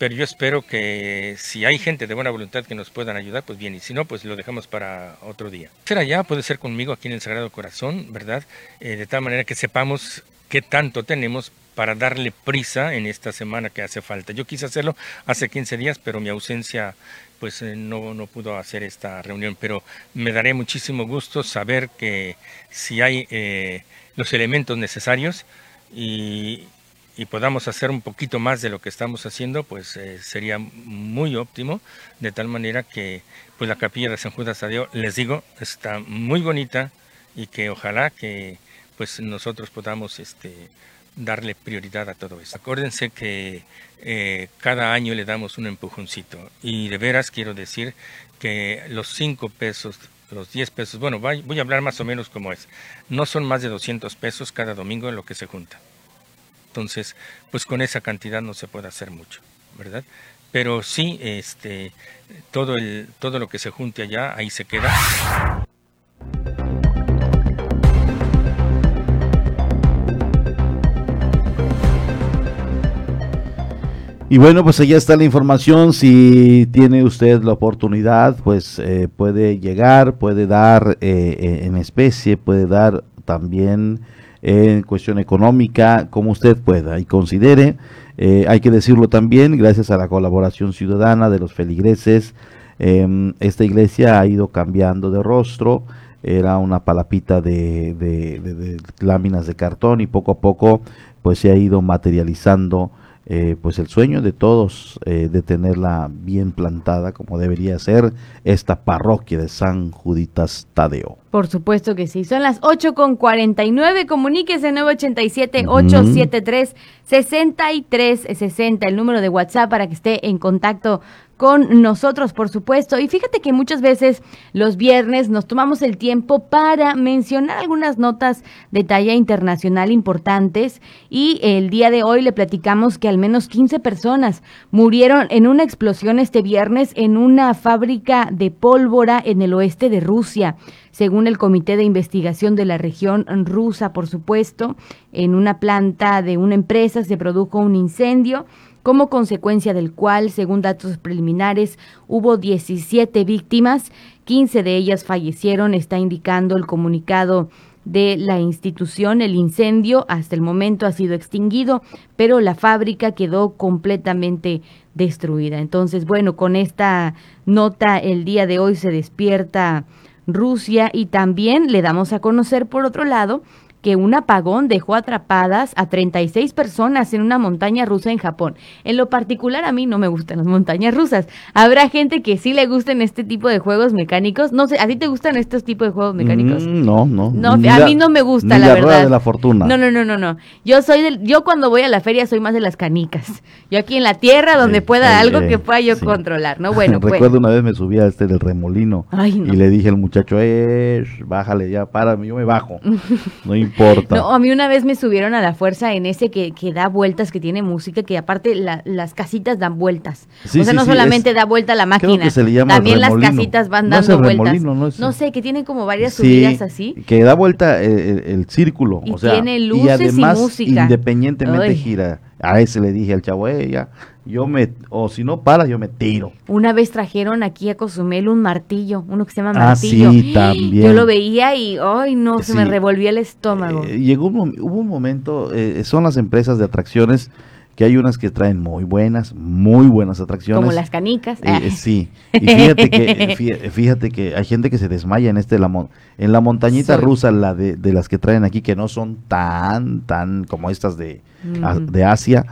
pero yo espero que si hay gente de buena voluntad que nos puedan ayudar, pues bien, y si no, pues lo dejamos para otro día. Ser allá puede ser conmigo aquí en el Sagrado Corazón, ¿verdad? Eh, de tal manera que sepamos qué tanto tenemos para darle prisa en esta semana que hace falta. Yo quise hacerlo hace 15 días, pero mi ausencia pues eh, no, no pudo hacer esta reunión, pero me daré muchísimo gusto saber que si hay eh, los elementos necesarios y, y podamos hacer un poquito más de lo que estamos haciendo, pues eh, sería muy óptimo, de tal manera que pues la capilla de San Judas Tadeo, les digo, está muy bonita y que ojalá que pues nosotros podamos este, darle prioridad a todo eso. Acuérdense que eh, cada año le damos un empujoncito y de veras quiero decir que los cinco pesos los 10 pesos, bueno, voy a hablar más o menos como es, no son más de 200 pesos cada domingo en lo que se junta. Entonces, pues con esa cantidad no se puede hacer mucho, ¿verdad? Pero sí, este, todo, el, todo lo que se junte allá, ahí se queda. Y bueno, pues allá está la información. Si tiene usted la oportunidad, pues eh, puede llegar, puede dar eh, eh, en especie, puede dar también en cuestión económica, como usted pueda y considere. Eh, hay que decirlo también, gracias a la colaboración ciudadana de los feligreses, em, esta iglesia ha ido cambiando de rostro, era una palapita de, láminas de cartón y poco a poco pues se ha ido materializando eh, pues el sueño de todos eh, de tenerla bien plantada como debería ser esta parroquia de San Juditas Tadeo. Por supuesto que sí. Son las 8 con 49. Comuníquese 987-873-6360, el número de WhatsApp para que esté en contacto con nosotros, por supuesto. Y fíjate que muchas veces los viernes nos tomamos el tiempo para mencionar algunas notas de talla internacional importantes y el día de hoy le platicamos que al menos 15 personas murieron en una explosión este viernes en una fábrica de pólvora en el oeste de Rusia. Según el Comité de Investigación de la región rusa, por supuesto, en una planta de una empresa se produjo un incendio como consecuencia del cual, según datos preliminares, hubo 17 víctimas, 15 de ellas fallecieron, está indicando el comunicado de la institución. El incendio hasta el momento ha sido extinguido, pero la fábrica quedó completamente destruida. Entonces, bueno, con esta nota el día de hoy se despierta Rusia y también le damos a conocer, por otro lado, que un apagón dejó atrapadas a 36 personas en una montaña rusa en Japón. En lo particular a mí no me gustan las montañas rusas. Habrá gente que sí le gusten este tipo de juegos mecánicos. No sé, ¿a ti te gustan estos tipos de juegos mecánicos? Mm, no, no. No, a mí no me gusta, la, verdad. de la fortuna. No, no, no, no, no. Yo soy del, yo cuando voy a la feria soy más de las canicas. Yo aquí en la tierra donde pueda algo que pueda yo controlar, ¿no? Bueno, [LAUGHS] pues. Recuerdo una vez me subí a este del remolino y le dije al muchacho, eh, bájale ya, párame, yo me bajo. [LAUGHS] no importa. No, a mí una vez me subieron a la fuerza en ese que, que da vueltas, que tiene música, que aparte las casitas dan vueltas. o sea, no solamente da vuelta la máquina, también las casitas van dando vueltas. no, sé, que tiene como varias subidas así. Que da vuelta el, círculo, y o sea, tiene luces y, además, música. independientemente gira. A ese le dije al chavo, ella, yo me, o si no para, yo me tiro. Una vez trajeron aquí a Cozumel un martillo, uno que se llama martillo. Ah, sí, también. Yo lo veía y, ay, no, se me revolvía el estómago. Eh, llegó un, hubo un momento, eh, son las empresas de atracciones que hay unas que traen muy buenas, muy buenas atracciones. Como las canicas. Eh, ah. sí, [LAUGHS] y fíjate que, fíjate que hay gente que se desmaya en este, la, en la montañita rusa, la de, de, las que traen aquí, que no son tan, tan como estas de, de Asia,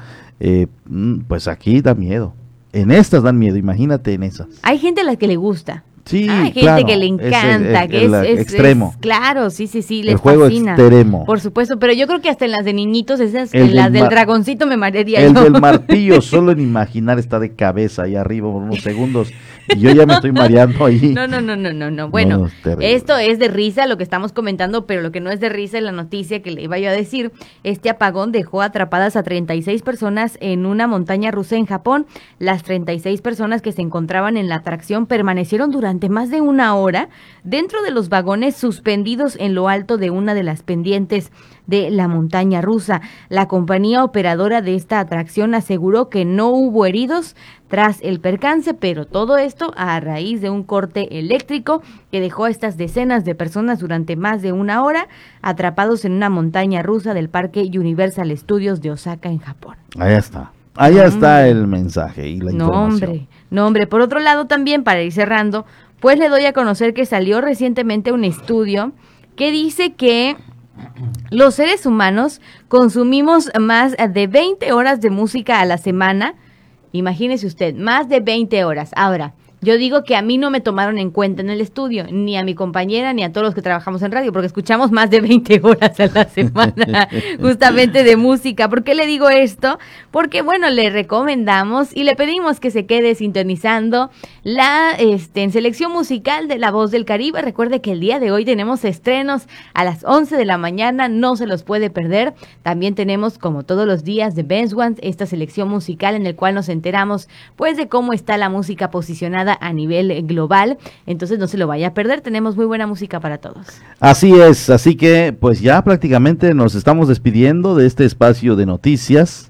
eh, mm, pues aquí da miedo. En estas dan miedo, imagínate en esas. Hay gente a la que le gusta. Sí, Hay gente que le encanta, que es, extremo. claro, sí, sí, sí, les el juego extremo. Por supuesto, pero yo creo que hasta en las de niñitos, esas, en las del, dragoncito me marearía El del martillo, [LAUGHS] solo en imaginar está de cabeza ahí arriba por unos segundos y yo ya me estoy mareando ahí. [LAUGHS] No, no, no, no, no, no. Bueno, esto es de risa lo que estamos comentando, pero lo que no es de risa es la noticia que le iba yo a decir. Este apagón dejó atrapadas a 36 personas en una montaña rusa en Japón. Las 36 personas que se encontraban en la atracción permanecieron durante más de una hora dentro de los vagones suspendidos en lo alto de una de las pendientes de la montaña rusa. La compañía operadora de esta atracción aseguró que no hubo heridos tras el percance, pero todo esto a raíz de un corte eléctrico que dejó a estas decenas de personas durante más de una hora atrapados en una montaña rusa del Parque Universal Studios de Osaka en Japón. Ahí está. Allá está el mensaje y la información. No, hombre. Por otro lado, también, para ir cerrando, pues le doy a conocer que salió recientemente un estudio que dice que los seres humanos consumimos más de 20 horas de música a la semana. Imagínese usted, más de 20 horas. Ahora, yo digo que a mí no me tomaron en cuenta en el estudio, ni a mi compañera, ni a todos los que trabajamos en radio, porque escuchamos más de 20 [LAUGHS] horas a la semana justamente de música. ¿Por qué le digo esto? Porque, bueno, le recomendamos y le pedimos que se quede sintonizando la este, en selección musical de La Voz del Caribe. Recuerde que el día de hoy tenemos estrenos a las 11 de la mañana, no se los puede perder. También tenemos, como todos los días, de Best Ones, esta selección musical en el cual nos enteramos, pues, de cómo está la música posicionada a nivel global. Entonces no se lo vaya a perder, tenemos muy buena música para todos. Así es, así que pues ya prácticamente nos estamos despidiendo de este espacio de noticias.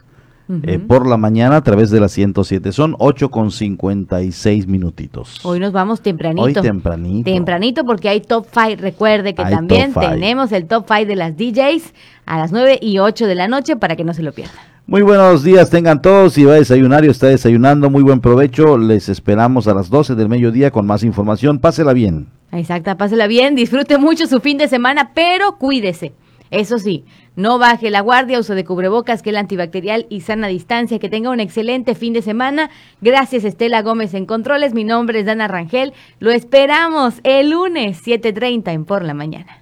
Eh, por la mañana a través de la 107. Son 8 con 56 minutitos. Hoy nos vamos tempranito. Hoy tempranito. Tempranito porque hay top 5. Recuerde que también tenemos el top 5 de las DJs a las 9 y 8 de la noche para que no se lo pierdan. Muy buenos días, tengan todos. Si va a desayunar y está desayunando, muy buen provecho. Les esperamos a las 12 del mediodía con más información. Pásela bien. Exacta, pásela bien. Disfrute mucho su fin de semana, pero cuídese. Eso sí, no baje la guardia, uso de cubrebocas, que el antibacterial y sana distancia. Que tenga un excelente fin de semana. Gracias, Estela Gómez en Controles. Mi nombre es Dana Rangel. Lo esperamos el lunes 7.30 en Por la Mañana.